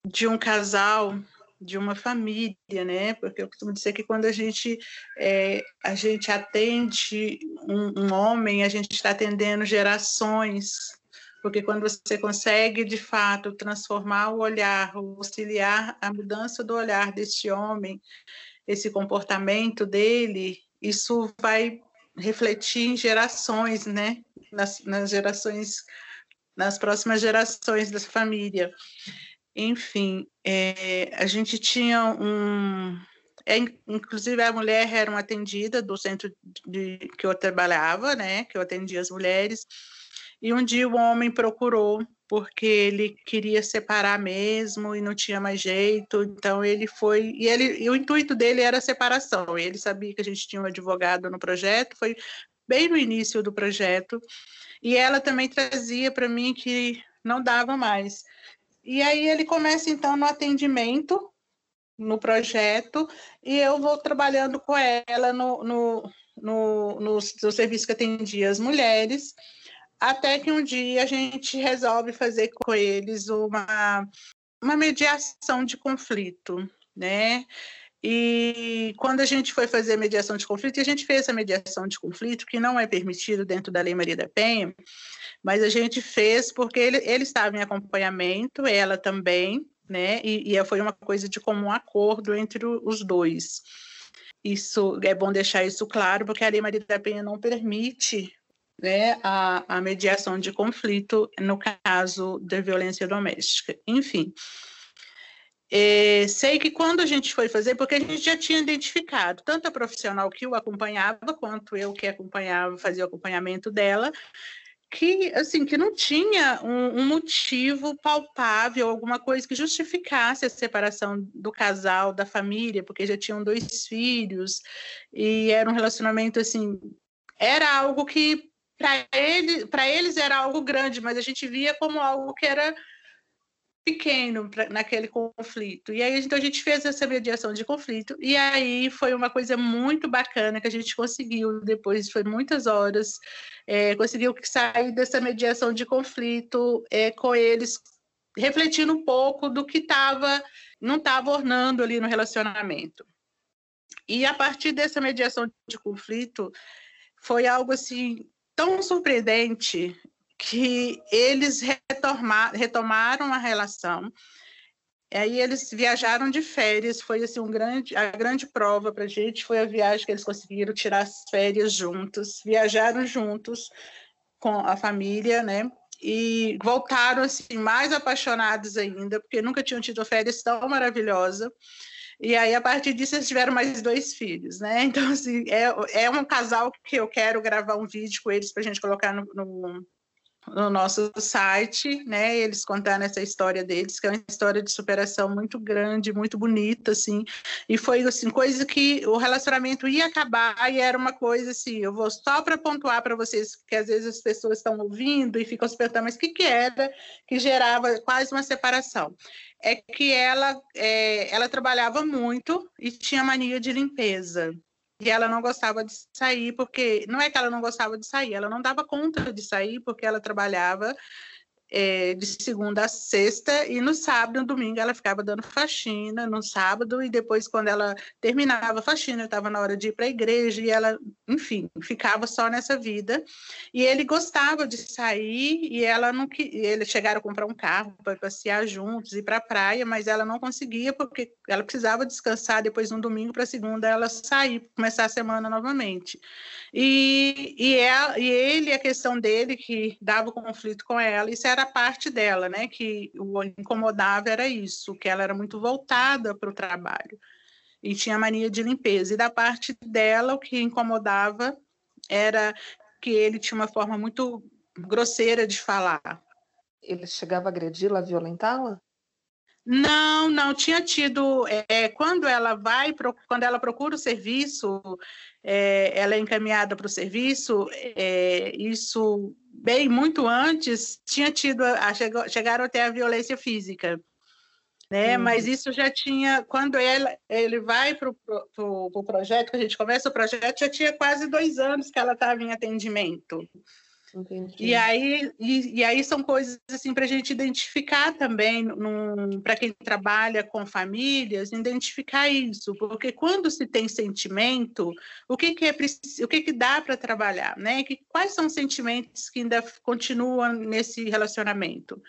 de um casal de uma família, né? Porque eu costumo dizer que quando a gente é, a gente atende um, um homem, a gente está atendendo gerações, porque quando você consegue, de fato, transformar o olhar, auxiliar a mudança do olhar deste homem, esse comportamento dele, isso vai refletir em gerações, né? Nas, nas gerações, nas próximas gerações da família. Enfim, é, a gente tinha um. É, inclusive, a mulher era uma atendida do centro de, que eu trabalhava, né? Que eu atendia as mulheres. E um dia o homem procurou porque ele queria separar mesmo e não tinha mais jeito. Então ele foi e ele e o intuito dele era a separação. Ele sabia que a gente tinha um advogado no projeto, foi bem no início do projeto. E ela também trazia para mim que não dava mais. E aí ele começa então no atendimento no projeto e eu vou trabalhando com ela no, no, no, no, no serviço que atendia as mulheres até que um dia a gente resolve fazer com eles uma, uma mediação de conflito, né? E quando a gente foi fazer a mediação de conflito, a gente fez a mediação de conflito, que não é permitido dentro da Lei Maria da Penha, mas a gente fez porque ele, ele estava em acompanhamento, ela também, né? E, e foi uma coisa de comum acordo entre os dois. Isso é bom deixar isso claro, porque a Lei Maria da Penha não permite né, a, a mediação de conflito no caso da violência doméstica. Enfim, é, sei que quando a gente foi fazer, porque a gente já tinha identificado tanto a profissional que o acompanhava, quanto eu que acompanhava, fazia o acompanhamento dela, que assim que não tinha um, um, motivo palpável, alguma coisa que justificasse a separação do casal, da família, porque já tinham dois filhos e era um relacionamento assim, era algo que para ele, para eles era algo grande, mas a gente via como algo que era pequeno pra, naquele conflito. E aí então a gente fez essa mediação de conflito e aí foi uma coisa muito bacana que a gente conseguiu depois foi muitas horas é, conseguiu sair dessa mediação de conflito é, com eles refletindo um pouco do que estava não estava ornando ali no relacionamento. E a partir dessa mediação de conflito foi algo assim tão surpreendente que eles retomaram a relação. Aí eles viajaram de férias, foi assim um grande, a grande prova para a gente foi a viagem que eles conseguiram tirar as férias juntos, viajaram juntos com a família, né? E voltaram assim mais apaixonados ainda, porque nunca tinham tido férias tão maravilhosa. E aí, a partir disso, eles tiveram mais dois filhos, né? Então, assim, é, é um casal que eu quero gravar um vídeo com eles para a gente colocar no, no, no, nosso site, né? Eles contando essa história deles, que é uma história de superação muito grande, muito bonita, assim. E foi, assim, coisa que o relacionamento ia acabar e era uma coisa, assim, eu vou só para pontuar para vocês, que às vezes as pessoas estão ouvindo e ficam se perguntando, mas o que, que era que gerava quase uma separação? é que ela, é, ela trabalhava muito e tinha mania de limpeza. E ela não gostava de sair, porque não é que ela não gostava de sair, ela não dava conta de sair, porque ela trabalhava é, de segunda a sexta, e no sábado e no domingo ela ficava dando faxina, no sábado, e depois, quando ela terminava a faxina, estava na hora de ir para a igreja, e ela, enfim, ficava só nessa vida. E ele gostava de sair, e ela não queria. Eles chegaram a comprar um carro para passear juntos, ir para a praia, mas ela não conseguia, porque ela precisava descansar depois no domingo para segunda ela sair, começar a semana novamente. E, e, é, e ele, a questão dele, que dava conflito com ela, isso era parte dela, né? Que o incomodava era isso, que ela era muito voltada para o trabalho e tinha mania de limpeza. E da parte dela, o que incomodava era que ele tinha uma forma muito grosseira de falar. Ele chegava a agredi-la, violentá-la? Não, não tinha tido. É, quando ela vai, quando ela procura o serviço, é, ela é encaminhada para o serviço. É, isso bem muito antes tinha tido, a, chegou, chegaram até a violência física, né? Uhum. Mas isso já tinha quando ele, ele vai para o pro, pro projeto que a gente começa o projeto já tinha quase dois anos que ela estava em atendimento. E aí, e, e, aí são coisas assim para a gente identificar também, para quem trabalha com famílias, identificar isso, porque quando se tem sentimento, o que, que é o que, que dá para trabalhar, né? Que, quais são os sentimentos que ainda continuam nesse relacionamento?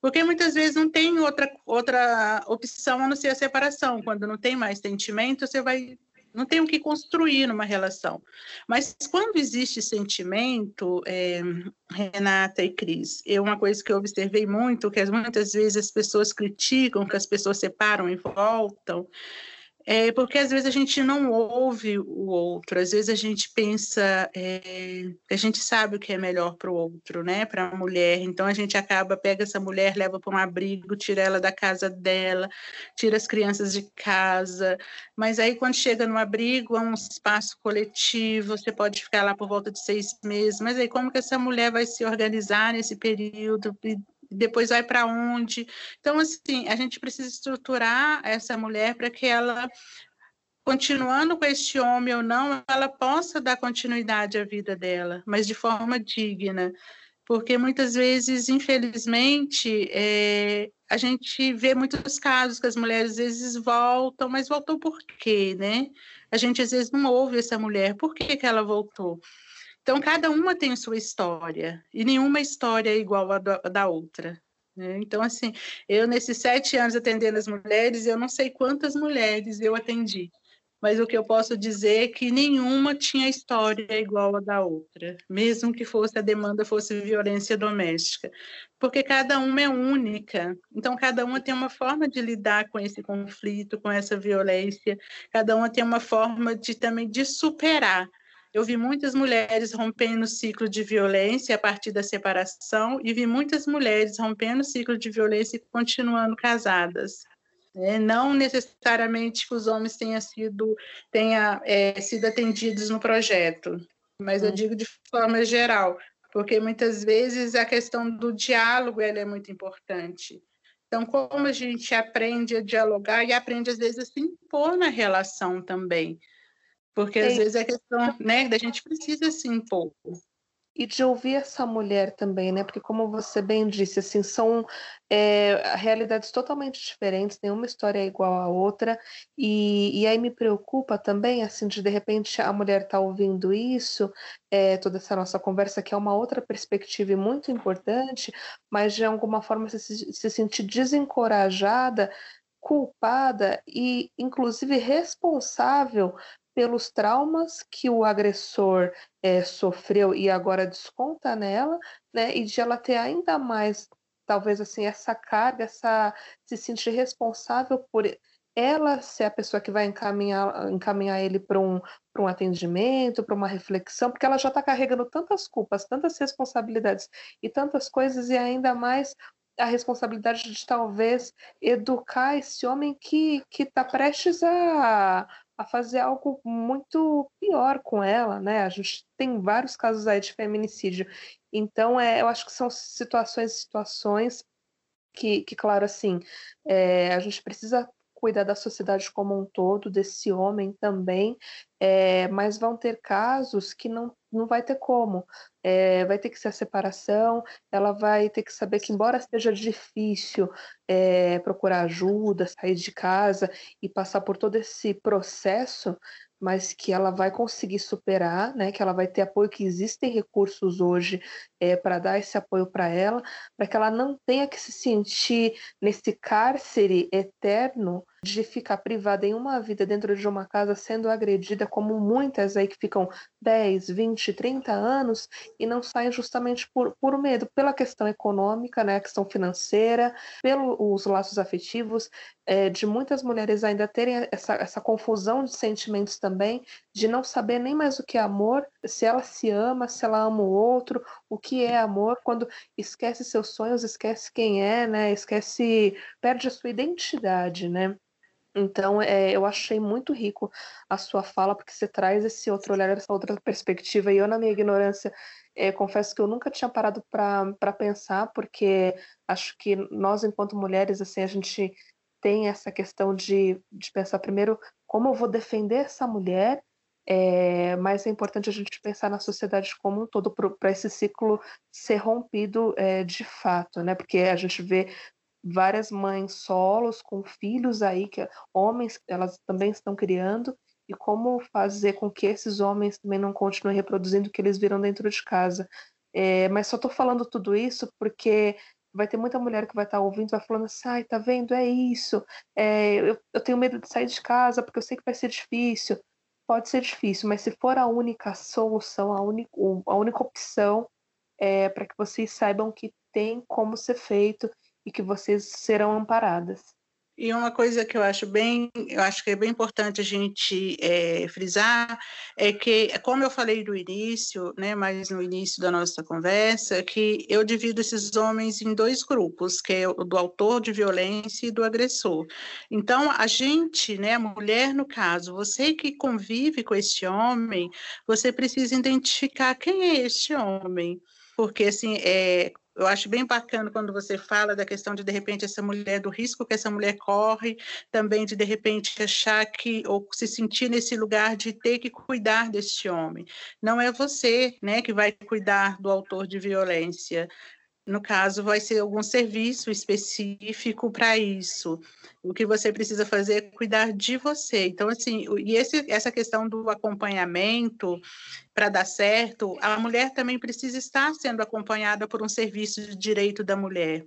Porque muitas vezes não tem outra, outra opção a não ser a separação. Quando não tem mais sentimento, você vai não tem o que construir numa relação. Mas quando existe sentimento, é, Renata e Cris, é uma coisa que eu observei muito, que muitas vezes as pessoas criticam, que as pessoas separam e voltam, é porque às vezes a gente não ouve o outro, às vezes a gente pensa, é, a gente sabe o que é melhor para o outro, né? Para a mulher. Então a gente acaba, pega essa mulher, leva para um abrigo, tira ela da casa dela, tira as crianças de casa. Mas aí quando chega no abrigo, é um espaço coletivo, você pode ficar lá por volta de seis meses. Mas aí como que essa mulher vai se organizar nesse período? Depois vai para onde. Então, assim, a gente precisa estruturar essa mulher para que ela, continuando com este homem ou não, ela possa dar continuidade à vida dela, mas de forma digna. Porque muitas vezes, infelizmente, é, a gente vê muitos casos que as mulheres às vezes voltam, mas voltou por quê, né? A gente às vezes não ouve essa mulher, por que, que ela voltou? Então, cada uma tem sua história, e nenhuma história é igual à da outra. Né? Então, assim, eu, nesses sete anos atendendo as mulheres, eu não sei quantas mulheres eu atendi, mas o que eu posso dizer é que nenhuma tinha história igual à da outra, mesmo que fosse a demanda fosse violência doméstica, porque cada uma é única. Então, cada uma tem uma forma de lidar com esse conflito, com essa violência, cada uma tem uma forma de também de superar eu vi muitas mulheres rompendo o ciclo de violência a partir da separação e vi muitas mulheres rompendo o ciclo de violência e continuando casadas. É, não necessariamente que os homens tenham sido, tenha, é, sido atendidos no projeto, mas hum. eu digo de forma geral, porque muitas vezes a questão do diálogo ela é muito importante. Então, como a gente aprende a dialogar e aprende, às vezes, a se impor na relação também. Porque às vezes é questão, né, da gente precisa se impor. E de ouvir essa mulher também, né? Porque como você bem disse, assim, são é, realidades totalmente diferentes, nenhuma história é igual à outra, e, e aí me preocupa também, assim, de de repente a mulher tá ouvindo isso, é, toda essa nossa conversa, que é uma outra perspectiva e muito importante, mas de alguma forma se, se sentir desencorajada culpada e, inclusive, responsável pelos traumas que o agressor é, sofreu e agora desconta nela, né? E de ela ter ainda mais, talvez assim, essa carga, essa se sentir responsável por ela ser a pessoa que vai encaminhar, encaminhar ele para um, um atendimento, para uma reflexão, porque ela já está carregando tantas culpas, tantas responsabilidades e tantas coisas, e ainda mais a responsabilidade de talvez educar esse homem que está prestes a, a fazer algo muito pior com ela, né? A gente tem vários casos aí de feminicídio. Então, é, eu acho que são situações situações que, que claro, assim, é, a gente precisa cuidar da sociedade como um todo, desse homem também, é, mas vão ter casos que não, não vai ter como. É, vai ter que ser a separação, ela vai ter que saber que, embora seja difícil é, procurar ajuda, sair de casa e passar por todo esse processo, mas que ela vai conseguir superar, né? Que ela vai ter apoio, que existem recursos hoje é, para dar esse apoio para ela, para que ela não tenha que se sentir nesse cárcere eterno de ficar privada em uma vida dentro de uma casa sendo agredida, como muitas aí que ficam 10, 20, 30 anos e não saem justamente por, por medo, pela questão econômica, né, questão financeira, pelos laços afetivos, é, de muitas mulheres ainda terem essa, essa confusão de sentimentos também, de não saber nem mais o que é amor, se ela se ama, se ela ama o outro, o que é amor, quando esquece seus sonhos, esquece quem é, né? Esquece, perde a sua identidade, né? Então, é, eu achei muito rico a sua fala, porque você traz esse outro olhar, essa outra perspectiva, e eu, na minha ignorância, é, confesso que eu nunca tinha parado para pensar, porque acho que nós, enquanto mulheres, assim, a gente tem essa questão de, de pensar primeiro como eu vou defender essa mulher é, mas é importante a gente pensar na sociedade como um todo para esse ciclo ser rompido é, de fato, né? Porque a gente vê várias mães solos com filhos aí que homens elas também estão criando e como fazer com que esses homens também não continuem reproduzindo o que eles viram dentro de casa. É, mas só estou falando tudo isso porque vai ter muita mulher que vai estar tá ouvindo, vai falando assim, ai, tá vendo, é isso, é, eu, eu tenho medo de sair de casa porque eu sei que vai ser difícil. Pode ser difícil, mas se for a única solução, a, única, a única opção, é para que vocês saibam que tem como ser feito e que vocês serão amparadas. E uma coisa que eu acho bem, eu acho que é bem importante a gente é, frisar é que, como eu falei no início, né, mas no início da nossa conversa, que eu divido esses homens em dois grupos, que é o do autor de violência e do agressor. Então, a gente, né, a mulher no caso, você que convive com este homem, você precisa identificar quem é este homem porque assim é, eu acho bem bacana quando você fala da questão de, de repente, essa mulher, do risco que essa mulher corre, também de, de repente, achar que, ou se sentir nesse lugar de ter que cuidar desse homem. Não é você, né, que vai cuidar do autor de violência. No caso, vai ser algum serviço específico para isso. O que você precisa fazer é cuidar de você. Então, assim, e esse, essa questão do acompanhamento, para dar certo, a mulher também precisa estar sendo acompanhada por um serviço de direito da mulher.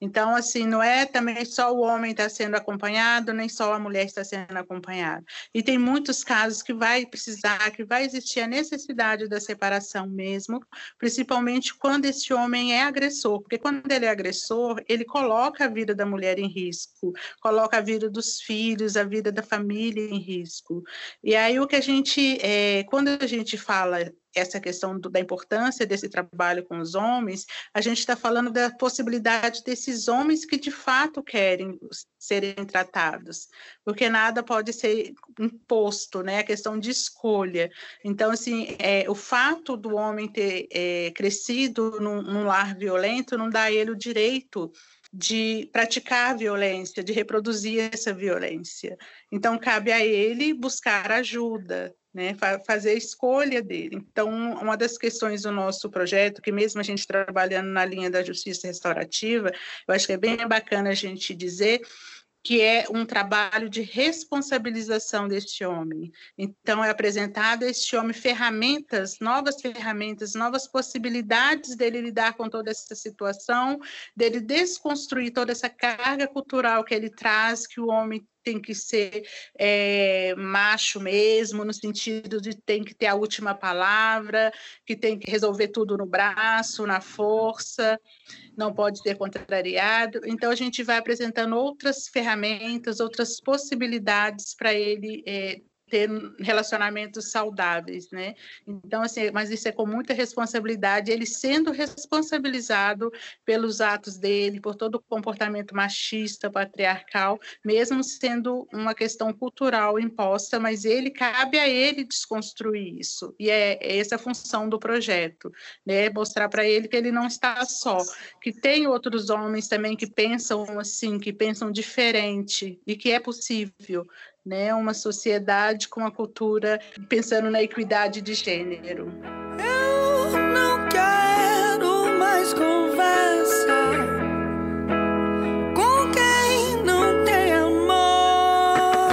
Então, assim, não é também só o homem está sendo acompanhado, nem só a mulher está sendo acompanhada. E tem muitos casos que vai precisar, que vai existir a necessidade da separação mesmo, principalmente quando esse homem é agressor, porque quando ele é agressor, ele coloca a vida da mulher em risco, coloca a vida dos filhos, a vida da família em risco. E aí o que a gente, é, quando a gente fala essa questão do, da importância desse trabalho com os homens, a gente está falando da possibilidade desses homens que de fato querem serem tratados, porque nada pode ser imposto, né? A questão de escolha. Então, assim, é, o fato do homem ter é, crescido num, num lar violento não dá a ele o direito de praticar violência, de reproduzir essa violência. Então, cabe a ele buscar ajuda, né, fazer a escolha dele. Então, uma das questões do nosso projeto, que mesmo a gente trabalhando na linha da justiça restaurativa, eu acho que é bem bacana a gente dizer que é um trabalho de responsabilização deste homem. Então, é apresentado a este homem ferramentas, novas ferramentas, novas possibilidades dele lidar com toda essa situação, dele desconstruir toda essa carga cultural que ele traz, que o homem tem que ser é, macho mesmo, no sentido de tem que ter a última palavra, que tem que resolver tudo no braço, na força, não pode ser contrariado. Então, a gente vai apresentando outras ferramentas, outras possibilidades para ele é, ter relacionamentos saudáveis, né? Então, assim, mas isso é com muita responsabilidade, ele sendo responsabilizado pelos atos dele, por todo o comportamento machista, patriarcal, mesmo sendo uma questão cultural imposta, mas ele cabe a ele desconstruir isso. E é, é essa a função do projeto, né? Mostrar para ele que ele não está só, que tem outros homens também que pensam assim, que pensam diferente e que é possível, né, uma sociedade com a cultura pensando na equidade de gênero. Eu não quero mais conversa com quem não tem amor.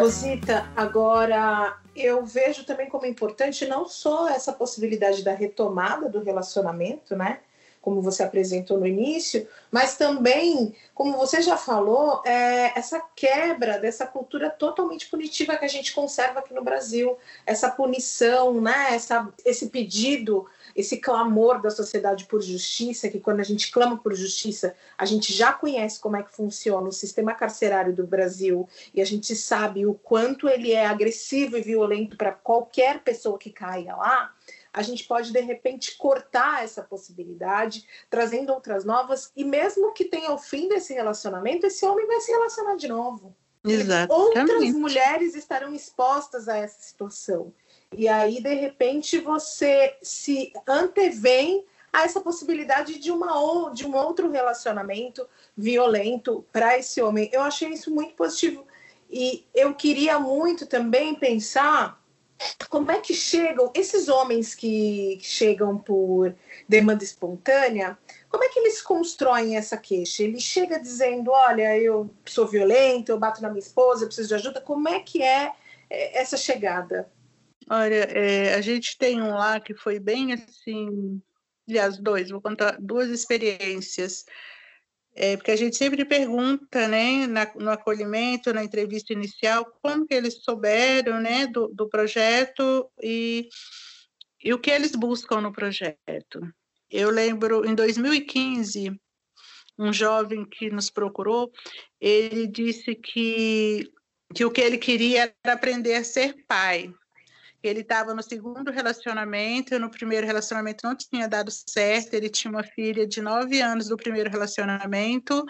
Rosita, agora eu vejo também como importante não só essa possibilidade da retomada do relacionamento, né? Como você apresentou no início, mas também, como você já falou, é, essa quebra dessa cultura totalmente punitiva que a gente conserva aqui no Brasil, essa punição, né, essa, esse pedido, esse clamor da sociedade por justiça, que quando a gente clama por justiça, a gente já conhece como é que funciona o sistema carcerário do Brasil e a gente sabe o quanto ele é agressivo e violento para qualquer pessoa que caia lá a gente pode de repente cortar essa possibilidade, trazendo outras novas, e mesmo que tenha o fim desse relacionamento, esse homem vai se relacionar de novo. Exato. Outras mulheres estarão expostas a essa situação. E aí, de repente, você se antevém a essa possibilidade de, uma, de um outro relacionamento violento para esse homem. Eu achei isso muito positivo E eu queria muito também pensar como é que chegam esses homens que chegam por demanda espontânea, como é que eles constroem essa queixa? Ele chega dizendo: Olha, eu sou violento, eu bato na minha esposa, eu preciso de ajuda. Como é que é, é essa chegada? Olha, é, a gente tem um lá que foi bem assim. Aliás, dois, vou contar duas experiências. É, porque a gente sempre pergunta, né, na, no acolhimento, na entrevista inicial, como que eles souberam, né, do, do projeto e, e o que eles buscam no projeto. Eu lembro, em 2015, um jovem que nos procurou, ele disse que, que o que ele queria era aprender a ser pai ele estava no segundo relacionamento, no primeiro relacionamento não tinha dado certo, ele tinha uma filha de nove anos do primeiro relacionamento,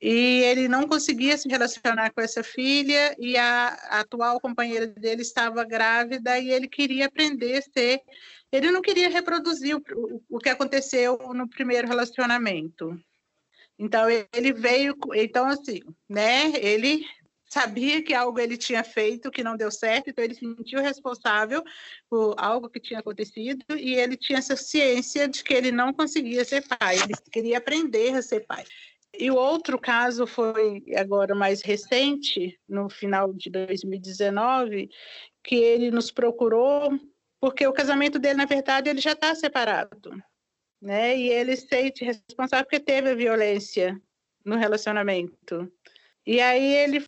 e ele não conseguia se relacionar com essa filha, e a, atual companheira dele estava grávida, e ele queria aprender a ser. Ele não queria reproduzir o, o, o que aconteceu no primeiro relacionamento. Então ele veio, então assim, né? Ele sabia que algo ele tinha feito que não deu certo, então ele se sentiu responsável por algo que tinha acontecido e ele tinha essa ciência de que ele não conseguia ser pai, ele queria aprender a ser pai. E o outro caso foi agora mais recente, no final de 2019, que ele nos procurou porque o casamento dele, na verdade, ele já está separado, né? E ele se sente responsável porque teve a violência no relacionamento. E aí ele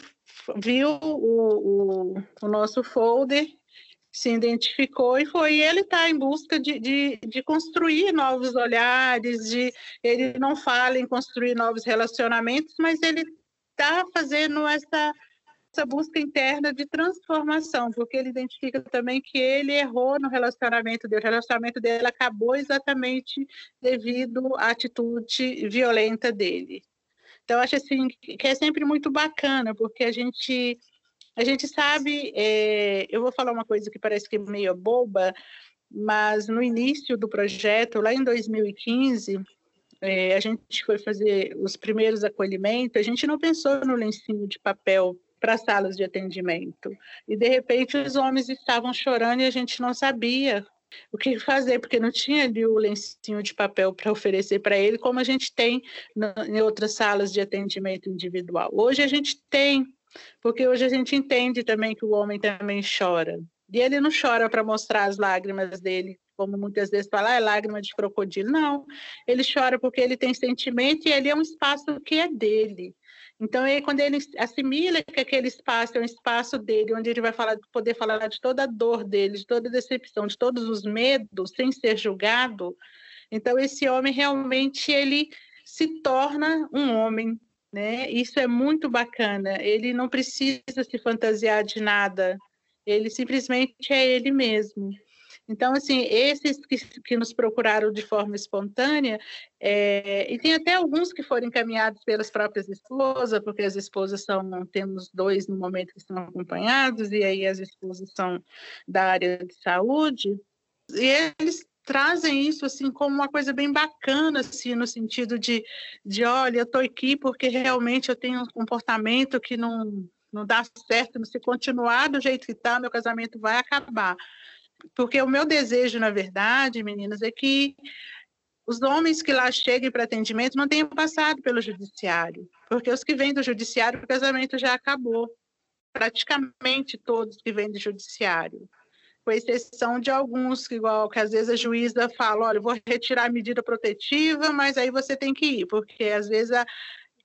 viu o, o, o nosso folder, se identificou e foi. Ele está em busca de, de, de, construir novos olhares, de ele não fala em construir novos relacionamentos, mas ele está fazendo essa essa busca interna de transformação, porque ele identifica também que ele errou no relacionamento dele, o relacionamento dele acabou exatamente devido à atitude violenta dele. Então, acho assim que é sempre muito bacana, porque a gente, a gente sabe, é, eu vou falar uma coisa que parece que é meio boba, mas no início do projeto, lá em 2015, é, a gente foi fazer os primeiros acolhimentos, a gente não pensou no lencinho de papel para salas de atendimento. E, de repente, os homens estavam chorando e a gente não sabia o que fazer, porque não tinha ali o lencinho de papel para oferecer para ele, como a gente tem em outras salas de atendimento individual. Hoje a gente tem, porque hoje a gente entende também que o homem também chora. E ele não chora para mostrar as lágrimas dele, como muitas vezes fala, ah, é lágrima de crocodilo. Não, ele chora porque ele tem sentimento e ele é um espaço que é dele. Então, aí, quando ele assimila que aquele espaço é um espaço dele, onde ele vai falar, poder falar de toda a dor dele, de toda a decepção, de todos os medos, sem ser julgado, então esse homem realmente ele se torna um homem, né? Isso é muito bacana. Ele não precisa se fantasiar de nada. Ele simplesmente é ele mesmo. Então, assim, esses que, que nos procuraram de forma espontânea, é, e tem até alguns que foram encaminhados pelas próprias esposas, porque as esposas são, temos dois no momento que estão acompanhados, e aí as esposas são da área de saúde, e eles trazem isso assim como uma coisa bem bacana assim no sentido de, de olha eu estou aqui porque realmente eu tenho um comportamento que não não dá certo se continuar do jeito que está meu casamento vai acabar porque o meu desejo, na verdade, meninas, é que os homens que lá cheguem para atendimento não tenham passado pelo judiciário, porque os que vêm do judiciário, o casamento já acabou. Praticamente todos que vêm do judiciário, com exceção de alguns que, igual que às vezes a juíza fala, olha, vou retirar a medida protetiva, mas aí você tem que ir, porque às vezes a,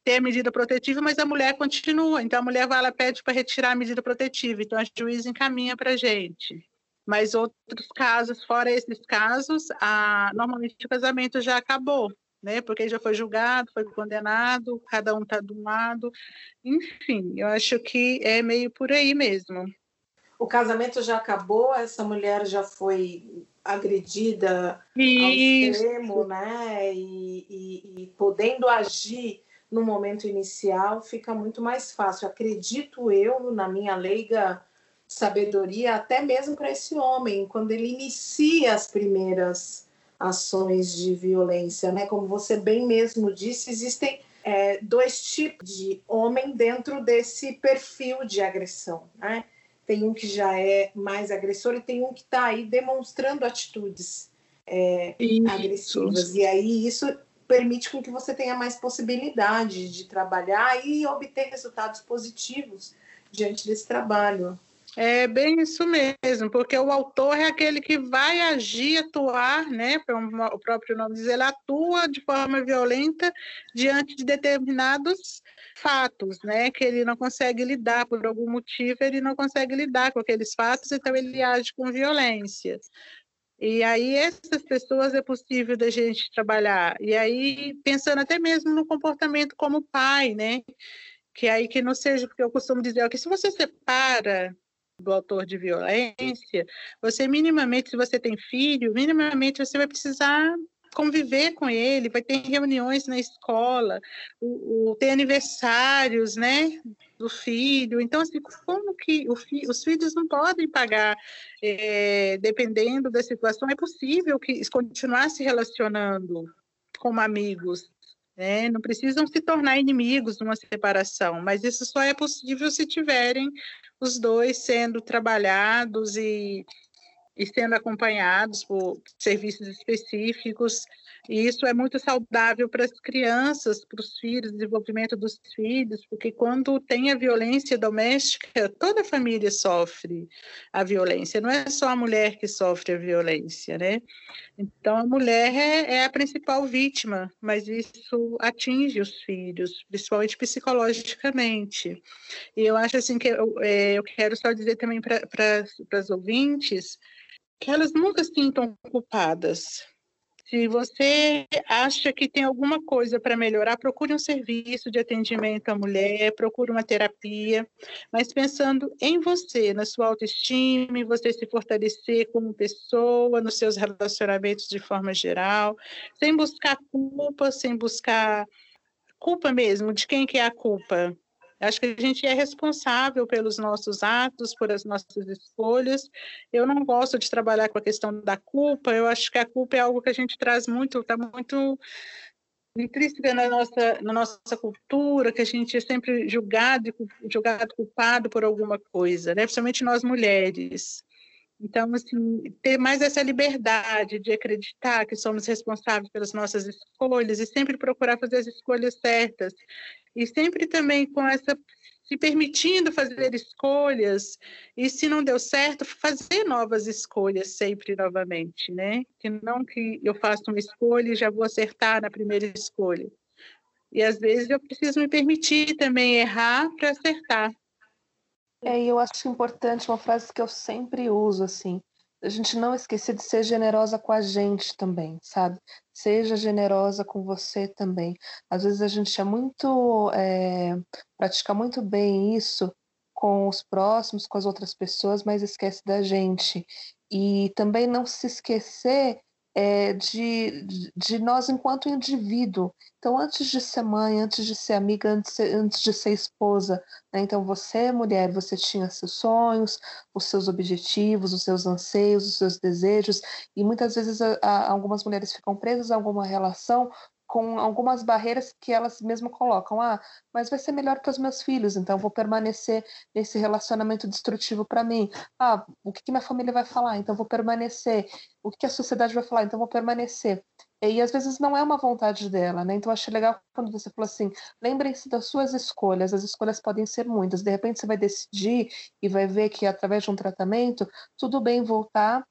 tem a medida protetiva, mas a mulher continua. Então a mulher vai lá pede para retirar a medida protetiva, então a juíza encaminha para a gente. Mas outros casos, fora esses casos, a, normalmente o casamento já acabou, né? Porque já foi julgado, foi condenado, cada um está de um lado. Enfim, eu acho que é meio por aí mesmo. O casamento já acabou, essa mulher já foi agredida Isso. ao extremo, né? E, e, e podendo agir no momento inicial fica muito mais fácil. Acredito eu, na minha leiga sabedoria até mesmo para esse homem quando ele inicia as primeiras ações de violência, né? Como você bem mesmo disse, existem é, dois tipos de homem dentro desse perfil de agressão. Né? Tem um que já é mais agressor e tem um que está aí demonstrando atitudes é, agressivas. E aí isso permite com que você tenha mais possibilidade de trabalhar e obter resultados positivos diante desse trabalho. É bem isso mesmo, porque o autor é aquele que vai agir, atuar, né? O próprio nome diz, ele atua de forma violenta diante de determinados fatos, né? Que ele não consegue lidar por algum motivo, ele não consegue lidar com aqueles fatos, então ele age com violência. E aí essas pessoas é possível da gente trabalhar. E aí pensando até mesmo no comportamento como pai, né? Que aí que não seja, porque eu costumo dizer que se você separa do autor de violência, você minimamente, se você tem filho, minimamente você vai precisar conviver com ele, vai ter reuniões na escola, o, o ter aniversários, né, do filho. Então, assim, como que fi, os filhos não podem pagar, é, dependendo da situação, é possível que continuar se relacionando como amigos, né? Não precisam se tornar inimigos numa separação, mas isso só é possível se tiverem os dois sendo trabalhados e, e sendo acompanhados por serviços específicos. E isso é muito saudável para as crianças, para os filhos, desenvolvimento dos filhos, porque quando tem a violência doméstica, toda a família sofre a violência, não é só a mulher que sofre a violência, né? Então, a mulher é, é a principal vítima, mas isso atinge os filhos, principalmente psicologicamente. E eu acho assim que eu, é, eu quero só dizer também para as ouvintes que elas nunca se sintam culpadas se você acha que tem alguma coisa para melhorar, procure um serviço de atendimento à mulher, procure uma terapia, mas pensando em você, na sua autoestima, em você se fortalecer como pessoa, nos seus relacionamentos de forma geral, sem buscar culpa, sem buscar culpa mesmo, de quem que é a culpa? Acho que a gente é responsável pelos nossos atos, por as nossas escolhas. Eu não gosto de trabalhar com a questão da culpa. Eu acho que a culpa é algo que a gente traz muito, está muito intrínseca na nossa, na nossa cultura, que a gente é sempre julgado, julgado culpado por alguma coisa, né? principalmente nós mulheres. Então, assim, ter mais essa liberdade de acreditar que somos responsáveis pelas nossas escolhas e sempre procurar fazer as escolhas certas e sempre também com essa se permitindo fazer escolhas e se não deu certo fazer novas escolhas sempre novamente, né? Que não que eu faça uma escolha e já vou acertar na primeira escolha. E às vezes eu preciso me permitir também errar para acertar. É, e eu acho importante uma frase que eu sempre uso assim, a gente não esquecer de ser generosa com a gente também, sabe? Seja generosa com você também. Às vezes a gente é muito. É, pratica muito bem isso com os próximos, com as outras pessoas, mas esquece da gente. E também não se esquecer é, de, de nós enquanto indivíduo. Então, antes de ser mãe, antes de ser amiga, antes de ser, antes de ser esposa, né? então você, mulher, você tinha seus sonhos, os seus objetivos, os seus anseios, os seus desejos, e muitas vezes a, a, algumas mulheres ficam presas a alguma relação com algumas barreiras que elas mesmas colocam. Ah, mas vai ser melhor para os meus filhos, então vou permanecer nesse relacionamento destrutivo para mim. Ah, o que, que minha família vai falar? Então vou permanecer. O que, que a sociedade vai falar? Então vou permanecer. E às vezes não é uma vontade dela, né? Então achei legal quando você falou assim: lembrem-se das suas escolhas, as escolhas podem ser muitas. De repente você vai decidir e vai ver que através de um tratamento, tudo bem voltar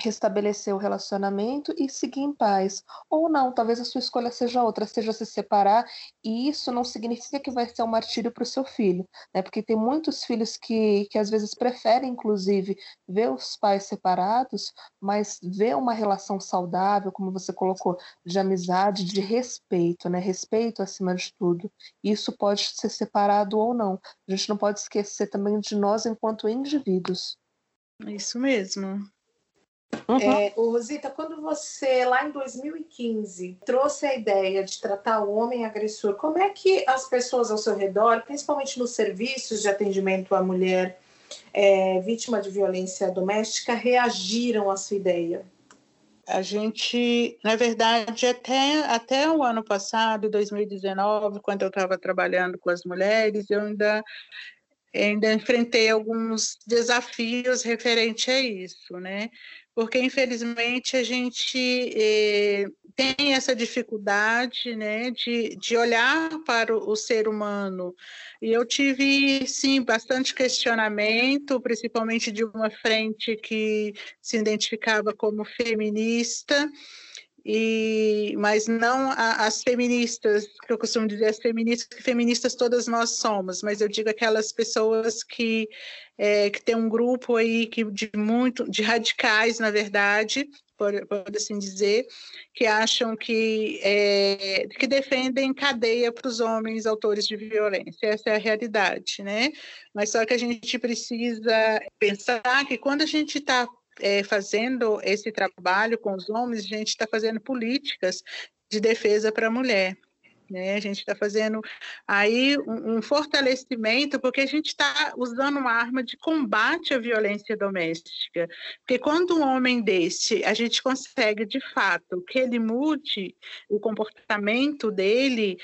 restabelecer o relacionamento e seguir em paz. Ou não, talvez a sua escolha seja outra, seja se separar, e isso não significa que vai ser um martírio para o seu filho, né? Porque tem muitos filhos que, que às vezes preferem, inclusive, ver os pais separados, mas ver uma relação saudável, como você colocou, de amizade, de respeito, né? Respeito acima de tudo. Isso pode ser separado ou não. A gente não pode esquecer também de nós enquanto indivíduos. Isso mesmo. Uhum. É, Rosita, quando você, lá em 2015, trouxe a ideia de tratar o homem agressor, como é que as pessoas ao seu redor, principalmente nos serviços de atendimento à mulher é, vítima de violência doméstica, reagiram à sua ideia? A gente, na verdade, até, até o ano passado, 2019, quando eu estava trabalhando com as mulheres, eu ainda, ainda enfrentei alguns desafios referente a isso, né? Porque, infelizmente, a gente eh, tem essa dificuldade né, de, de olhar para o, o, ser humano. E eu tive, sim, bastante questionamento, principalmente de uma frente que se identificava como feminista, e mas não a, as feministas, que eu costumo dizer as feministas, que feministas todas nós somos, mas eu digo aquelas pessoas que é, que tem um grupo aí que de muito de radicais, na verdade, pode, pode assim dizer, que acham que, é, que defendem cadeia para os homens autores de violência. Essa é a realidade, né? Mas só que a gente precisa pensar que quando a gente está é, fazendo esse trabalho com os homens, a gente está fazendo políticas de defesa para a mulher. Né? A gente está fazendo aí um, um, fortalecimento, porque a gente está usando uma arma de combate à violência doméstica. Porque quando um homem desse, a gente consegue, de fato, que ele mude o comportamento dele,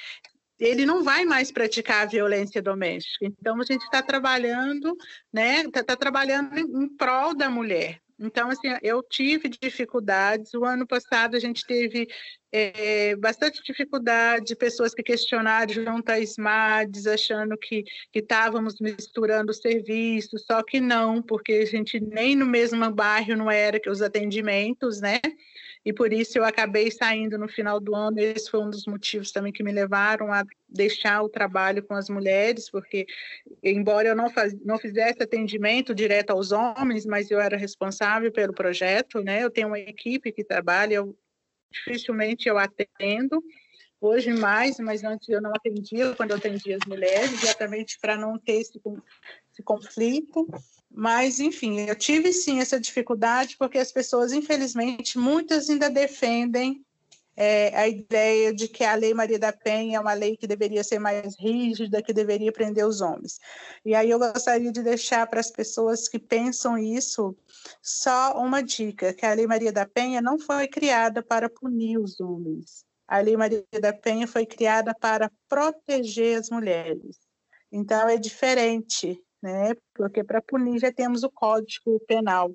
ele não vai mais praticar a violência doméstica. Então, a gente está trabalhando, né? Está tá trabalhando em, em prol da mulher. Então, assim, eu tive dificuldades. O ano passado a gente teve é, bastante dificuldade, pessoas que questionaram junto à SMADES, achando que estávamos misturando serviços, só que não, porque a gente nem no mesmo bairro não era que os atendimentos, né? E por isso eu acabei saindo no final do ano. Esse foi um dos motivos também que me levaram a deixar o trabalho com as mulheres, porque embora eu não, faz, não fizesse atendimento direto aos homens, mas eu era responsável pelo projeto, né? Eu tenho uma equipe que trabalha, eu, dificilmente eu atendo. Hoje mais, mas antes eu não atendia quando eu atendia as mulheres, exatamente para não ter esse, esse conflito. Mas, enfim, eu tive sim essa dificuldade, porque as pessoas, infelizmente, muitas ainda defendem é, a ideia de que a Lei Maria da Penha é uma lei que deveria ser mais rígida, que deveria prender os homens. E aí eu gostaria de deixar para as pessoas que pensam isso só uma dica, que a Lei Maria da Penha não foi criada para punir os homens. A Lei Maria da Penha foi criada para proteger as mulheres. Então é diferente né? Porque para punir já temos o Código Penal.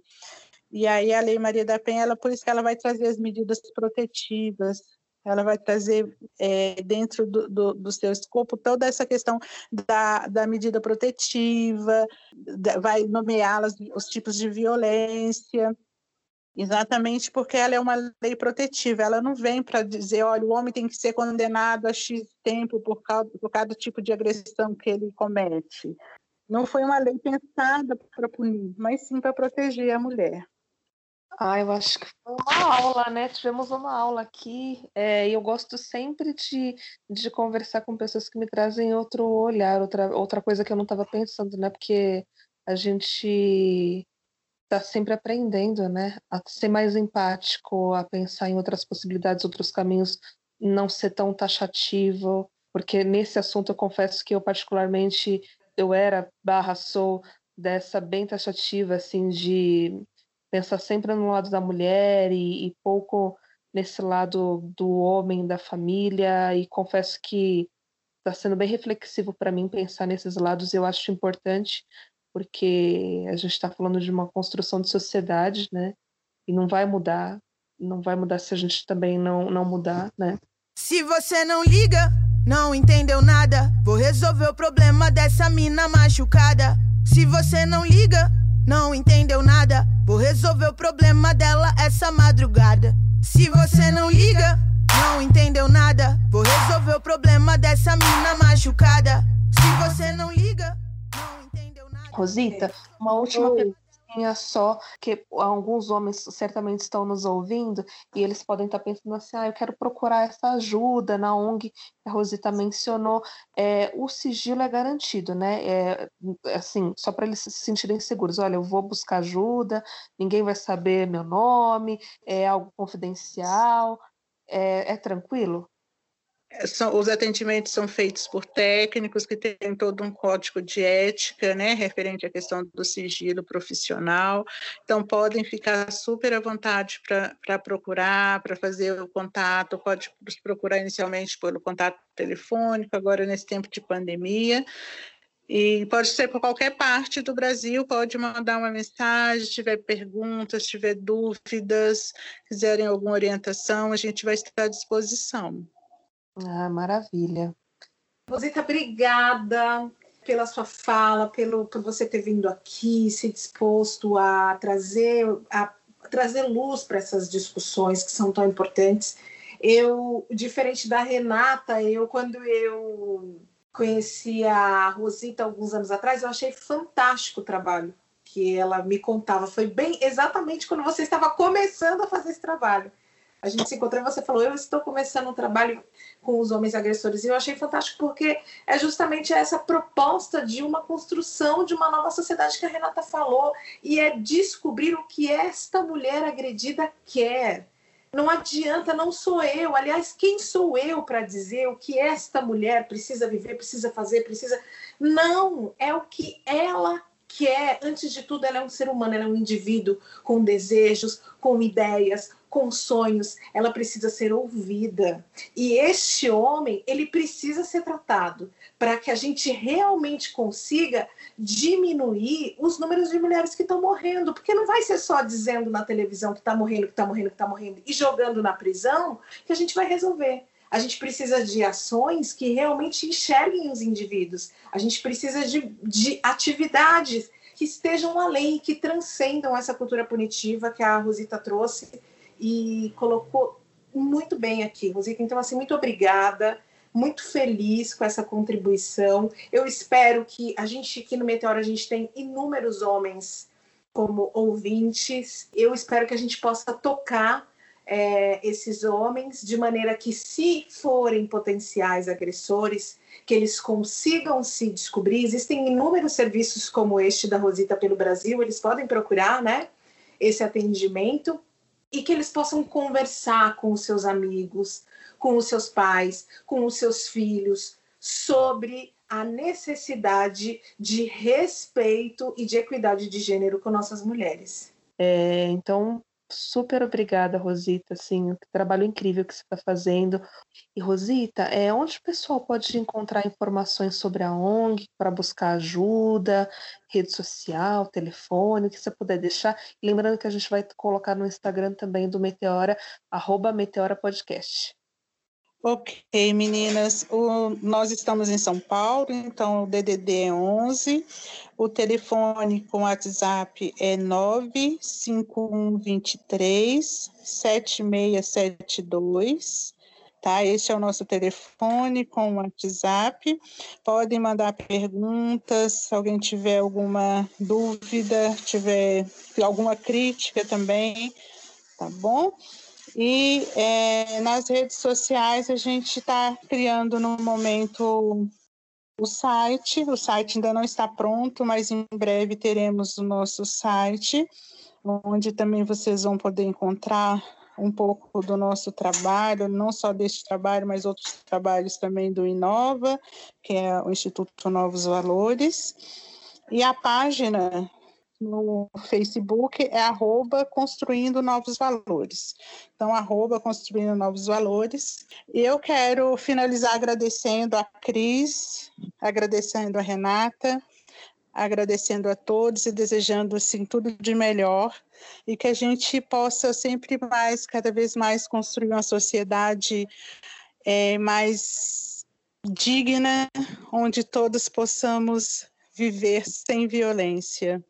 E aí a Lei Maria da Penha, ela, por isso que ela vai trazer as medidas protetivas, ela vai trazer é, dentro do, do, do, seu escopo toda essa questão da, da medida protetiva, da, vai nomear os tipos de violência, exatamente porque ela é uma lei protetiva, ela não vem para dizer, olha, o homem tem que ser condenado a X tempo por, causa, por cada tipo de agressão que ele comete. Não foi uma lei pensada para punir, mas sim para proteger a mulher. Ah, eu acho que foi uma aula, né? Tivemos uma aula aqui é, e eu gosto sempre de, de conversar com pessoas que me trazem outro olhar, outra, outra coisa que eu não estava pensando, né? Porque a gente está sempre aprendendo, né? A ser mais empático, a pensar em outras possibilidades, outros caminhos, não ser tão taxativo, porque nesse assunto eu confesso que eu particularmente eu era barra sou dessa bem taxativa assim de pensar sempre no lado da mulher e, e pouco nesse lado do homem da família e confesso que está sendo bem reflexivo para mim pensar nesses lados eu acho importante porque a gente está falando de uma construção de sociedade né e não vai mudar não vai mudar se a gente também não não mudar né. Se você não liga não entendeu nada? Vou resolver o problema dessa mina machucada. Se você não liga, não entendeu nada? Vou resolver o problema dela essa madrugada. Se você não liga, não entendeu nada? Vou resolver o problema dessa mina machucada. Se você não liga, não entendeu nada? Rosita, uma última pergunta só, que alguns homens certamente estão nos ouvindo e eles podem estar pensando assim: ah, eu quero procurar essa ajuda na ONG que a Rosita mencionou. É, o sigilo é garantido, né? É, assim, só para eles se sentirem seguros: olha, eu vou buscar ajuda, ninguém vai saber meu nome, é algo confidencial, é, é tranquilo? São, os atendimentos são feitos por técnicos que têm todo um código de ética, né, referente à questão do sigilo profissional. Então, podem ficar super à vontade para procurar, para fazer o contato. Pode procurar inicialmente pelo contato telefônico, agora nesse tempo de pandemia. E pode ser por qualquer parte do Brasil, pode mandar uma mensagem, tiver perguntas, tiver dúvidas, quiserem alguma orientação, a gente vai estar à disposição. Ah, maravilha. Rosita, obrigada pela sua fala, pelo por você ter vindo aqui, se disposto a trazer a trazer luz para essas discussões que são tão importantes. Eu, diferente da Renata, eu quando eu conheci a Rosita alguns anos atrás, eu achei fantástico o trabalho que ela me contava. Foi bem exatamente quando você estava começando a fazer esse trabalho a gente se encontrou e você falou: Eu estou começando um trabalho com os homens agressores. E eu achei fantástico porque é justamente essa proposta de uma construção de uma nova sociedade que a Renata falou e é descobrir o que esta mulher agredida quer. Não adianta, não sou eu. Aliás, quem sou eu para dizer o que esta mulher precisa viver, precisa fazer, precisa. Não, é o que ela quer. Antes de tudo, ela é um ser humano, ela é um indivíduo com desejos, com ideias, com sonhos, ela precisa ser ouvida. E este homem, ele precisa ser tratado para que a gente realmente consiga diminuir os números de mulheres que estão morrendo, porque não vai ser só dizendo na televisão que está morrendo, que está morrendo, que está morrendo e jogando na prisão que a gente vai resolver. A gente precisa de ações que realmente enxerguem os indivíduos. A gente precisa de, de atividades que estejam além, que transcendam essa cultura punitiva que a Rosita trouxe e colocou muito bem aqui, Rosita. Então, assim, muito obrigada, muito feliz com essa contribuição. Eu espero que a gente aqui no Meteoro a gente tem inúmeros homens como ouvintes. Eu espero que a gente possa tocar é, esses homens de maneira que, se forem potenciais agressores, que eles consigam se descobrir. Existem inúmeros serviços como este da Rosita pelo Brasil, eles podem procurar, né? Esse atendimento e que eles possam conversar com os seus amigos, com os seus pais, com os seus filhos sobre a necessidade de respeito e de equidade de gênero com nossas mulheres. É, então, super obrigada, Rosita, assim, que trabalho incrível que você está fazendo. E Rosita, é onde o pessoal pode encontrar informações sobre a ONG para buscar ajuda, rede social, telefone, que você puder deixar. lembrando que a gente vai colocar no Instagram também do Meteora, arroba Meteora Podcast. Ok, meninas, o, nós estamos em São Paulo, então o DDD é 11, o telefone com WhatsApp é 95123 7672, tá? Esse é o nosso telefone com WhatsApp. Podem mandar perguntas, se alguém tiver alguma dúvida, tiver alguma crítica também, tá bom? E é, nas redes sociais a gente está criando no momento o site. O site ainda não está pronto, mas em breve teremos o nosso site, onde também vocês vão poder encontrar um pouco do nosso trabalho, não só deste trabalho, mas outros trabalhos também do Inova, que é o Instituto Novos Valores. E a página no Facebook é arroba construindo novos valores. Então, arroba construindo novos valores. Eu quero finalizar agradecendo a Cris, agradecendo a Renata, agradecendo a todos e desejando assim tudo de melhor e que a gente possa sempre mais, cada vez mais construir uma sociedade é, mais digna, onde todos possamos viver sem violência.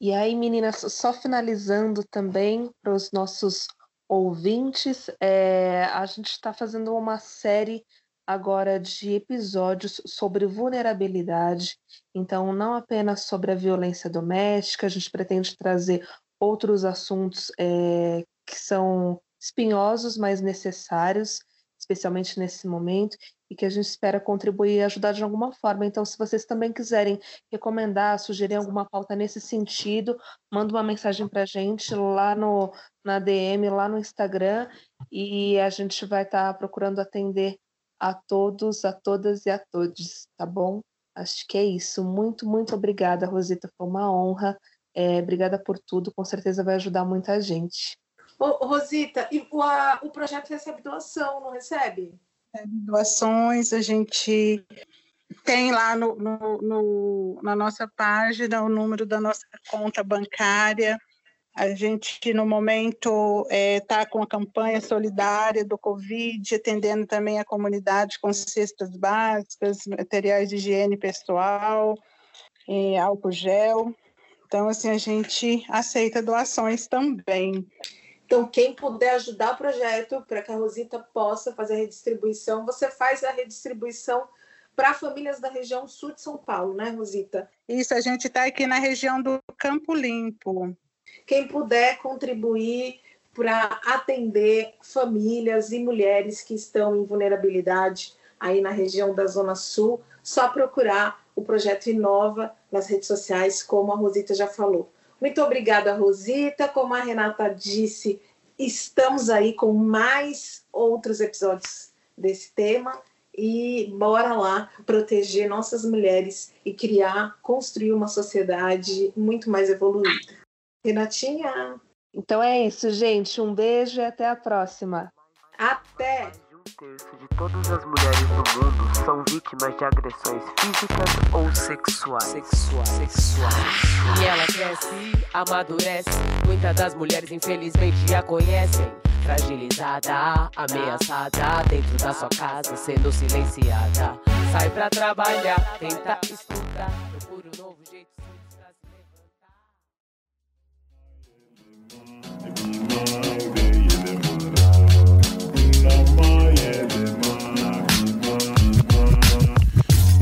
E aí, meninas, só finalizando também para os nossos ouvintes, é, a gente está fazendo uma série agora de episódios sobre vulnerabilidade. Então, não apenas sobre a violência doméstica, a gente pretende trazer outros assuntos é, que são espinhosos, mas necessários, especialmente nesse momento, e que a gente espera contribuir e ajudar de alguma forma. Então, se vocês também quiserem recomendar, sugerir alguma pauta nesse sentido, manda uma mensagem para a gente lá no, na DM, lá no Instagram, e a gente vai estar tá procurando atender a todos, a todas e a todos, tá bom? Acho que é isso. Muito, muito obrigada, Rosita. Foi uma honra. É, obrigada por tudo. Com certeza vai ajudar muita gente. Ô, Rosita, e o, a, o projeto recebe doação, não recebe? Doações, a gente tem lá no, no, no, na nossa página o número da nossa conta bancária. A gente, no momento, está é, tá com a campanha solidária do Covid, atendendo também a comunidade com cestas básicas, materiais de higiene pessoal, é, álcool gel. Então, assim, a gente aceita doações também. Então, quem puder ajudar o projeto para que a Rosita possa fazer a redistribuição, você faz a redistribuição para famílias da região sul de São Paulo, né, Rosita? Isso, a gente está aqui na região do Campo Limpo. Quem puder contribuir para atender famílias e mulheres que estão em vulnerabilidade aí na região da Zona Sul, só procurar o projeto Inova nas redes sociais, como a Rosita já falou. Muito obrigada, Rosita. Como a Renata disse, estamos aí com mais outros episódios desse tema e bora lá proteger nossas mulheres e criar, construir uma sociedade muito mais evoluída. Renatinha. Então é isso, gente. Um beijo e até a próxima. Até! Terço de todas as mulheres do mundo são vítimas de agressões físicas ou sexuais. Sexuais, sexuais. E ela cresce, amadurece. Muitas das mulheres, infelizmente, a conhecem. Fragilizada, ameaçada, dentro da sua casa, sendo silenciada. Sai pra trabalhar, tenta estudar, procura um novo jeito pra se levantar.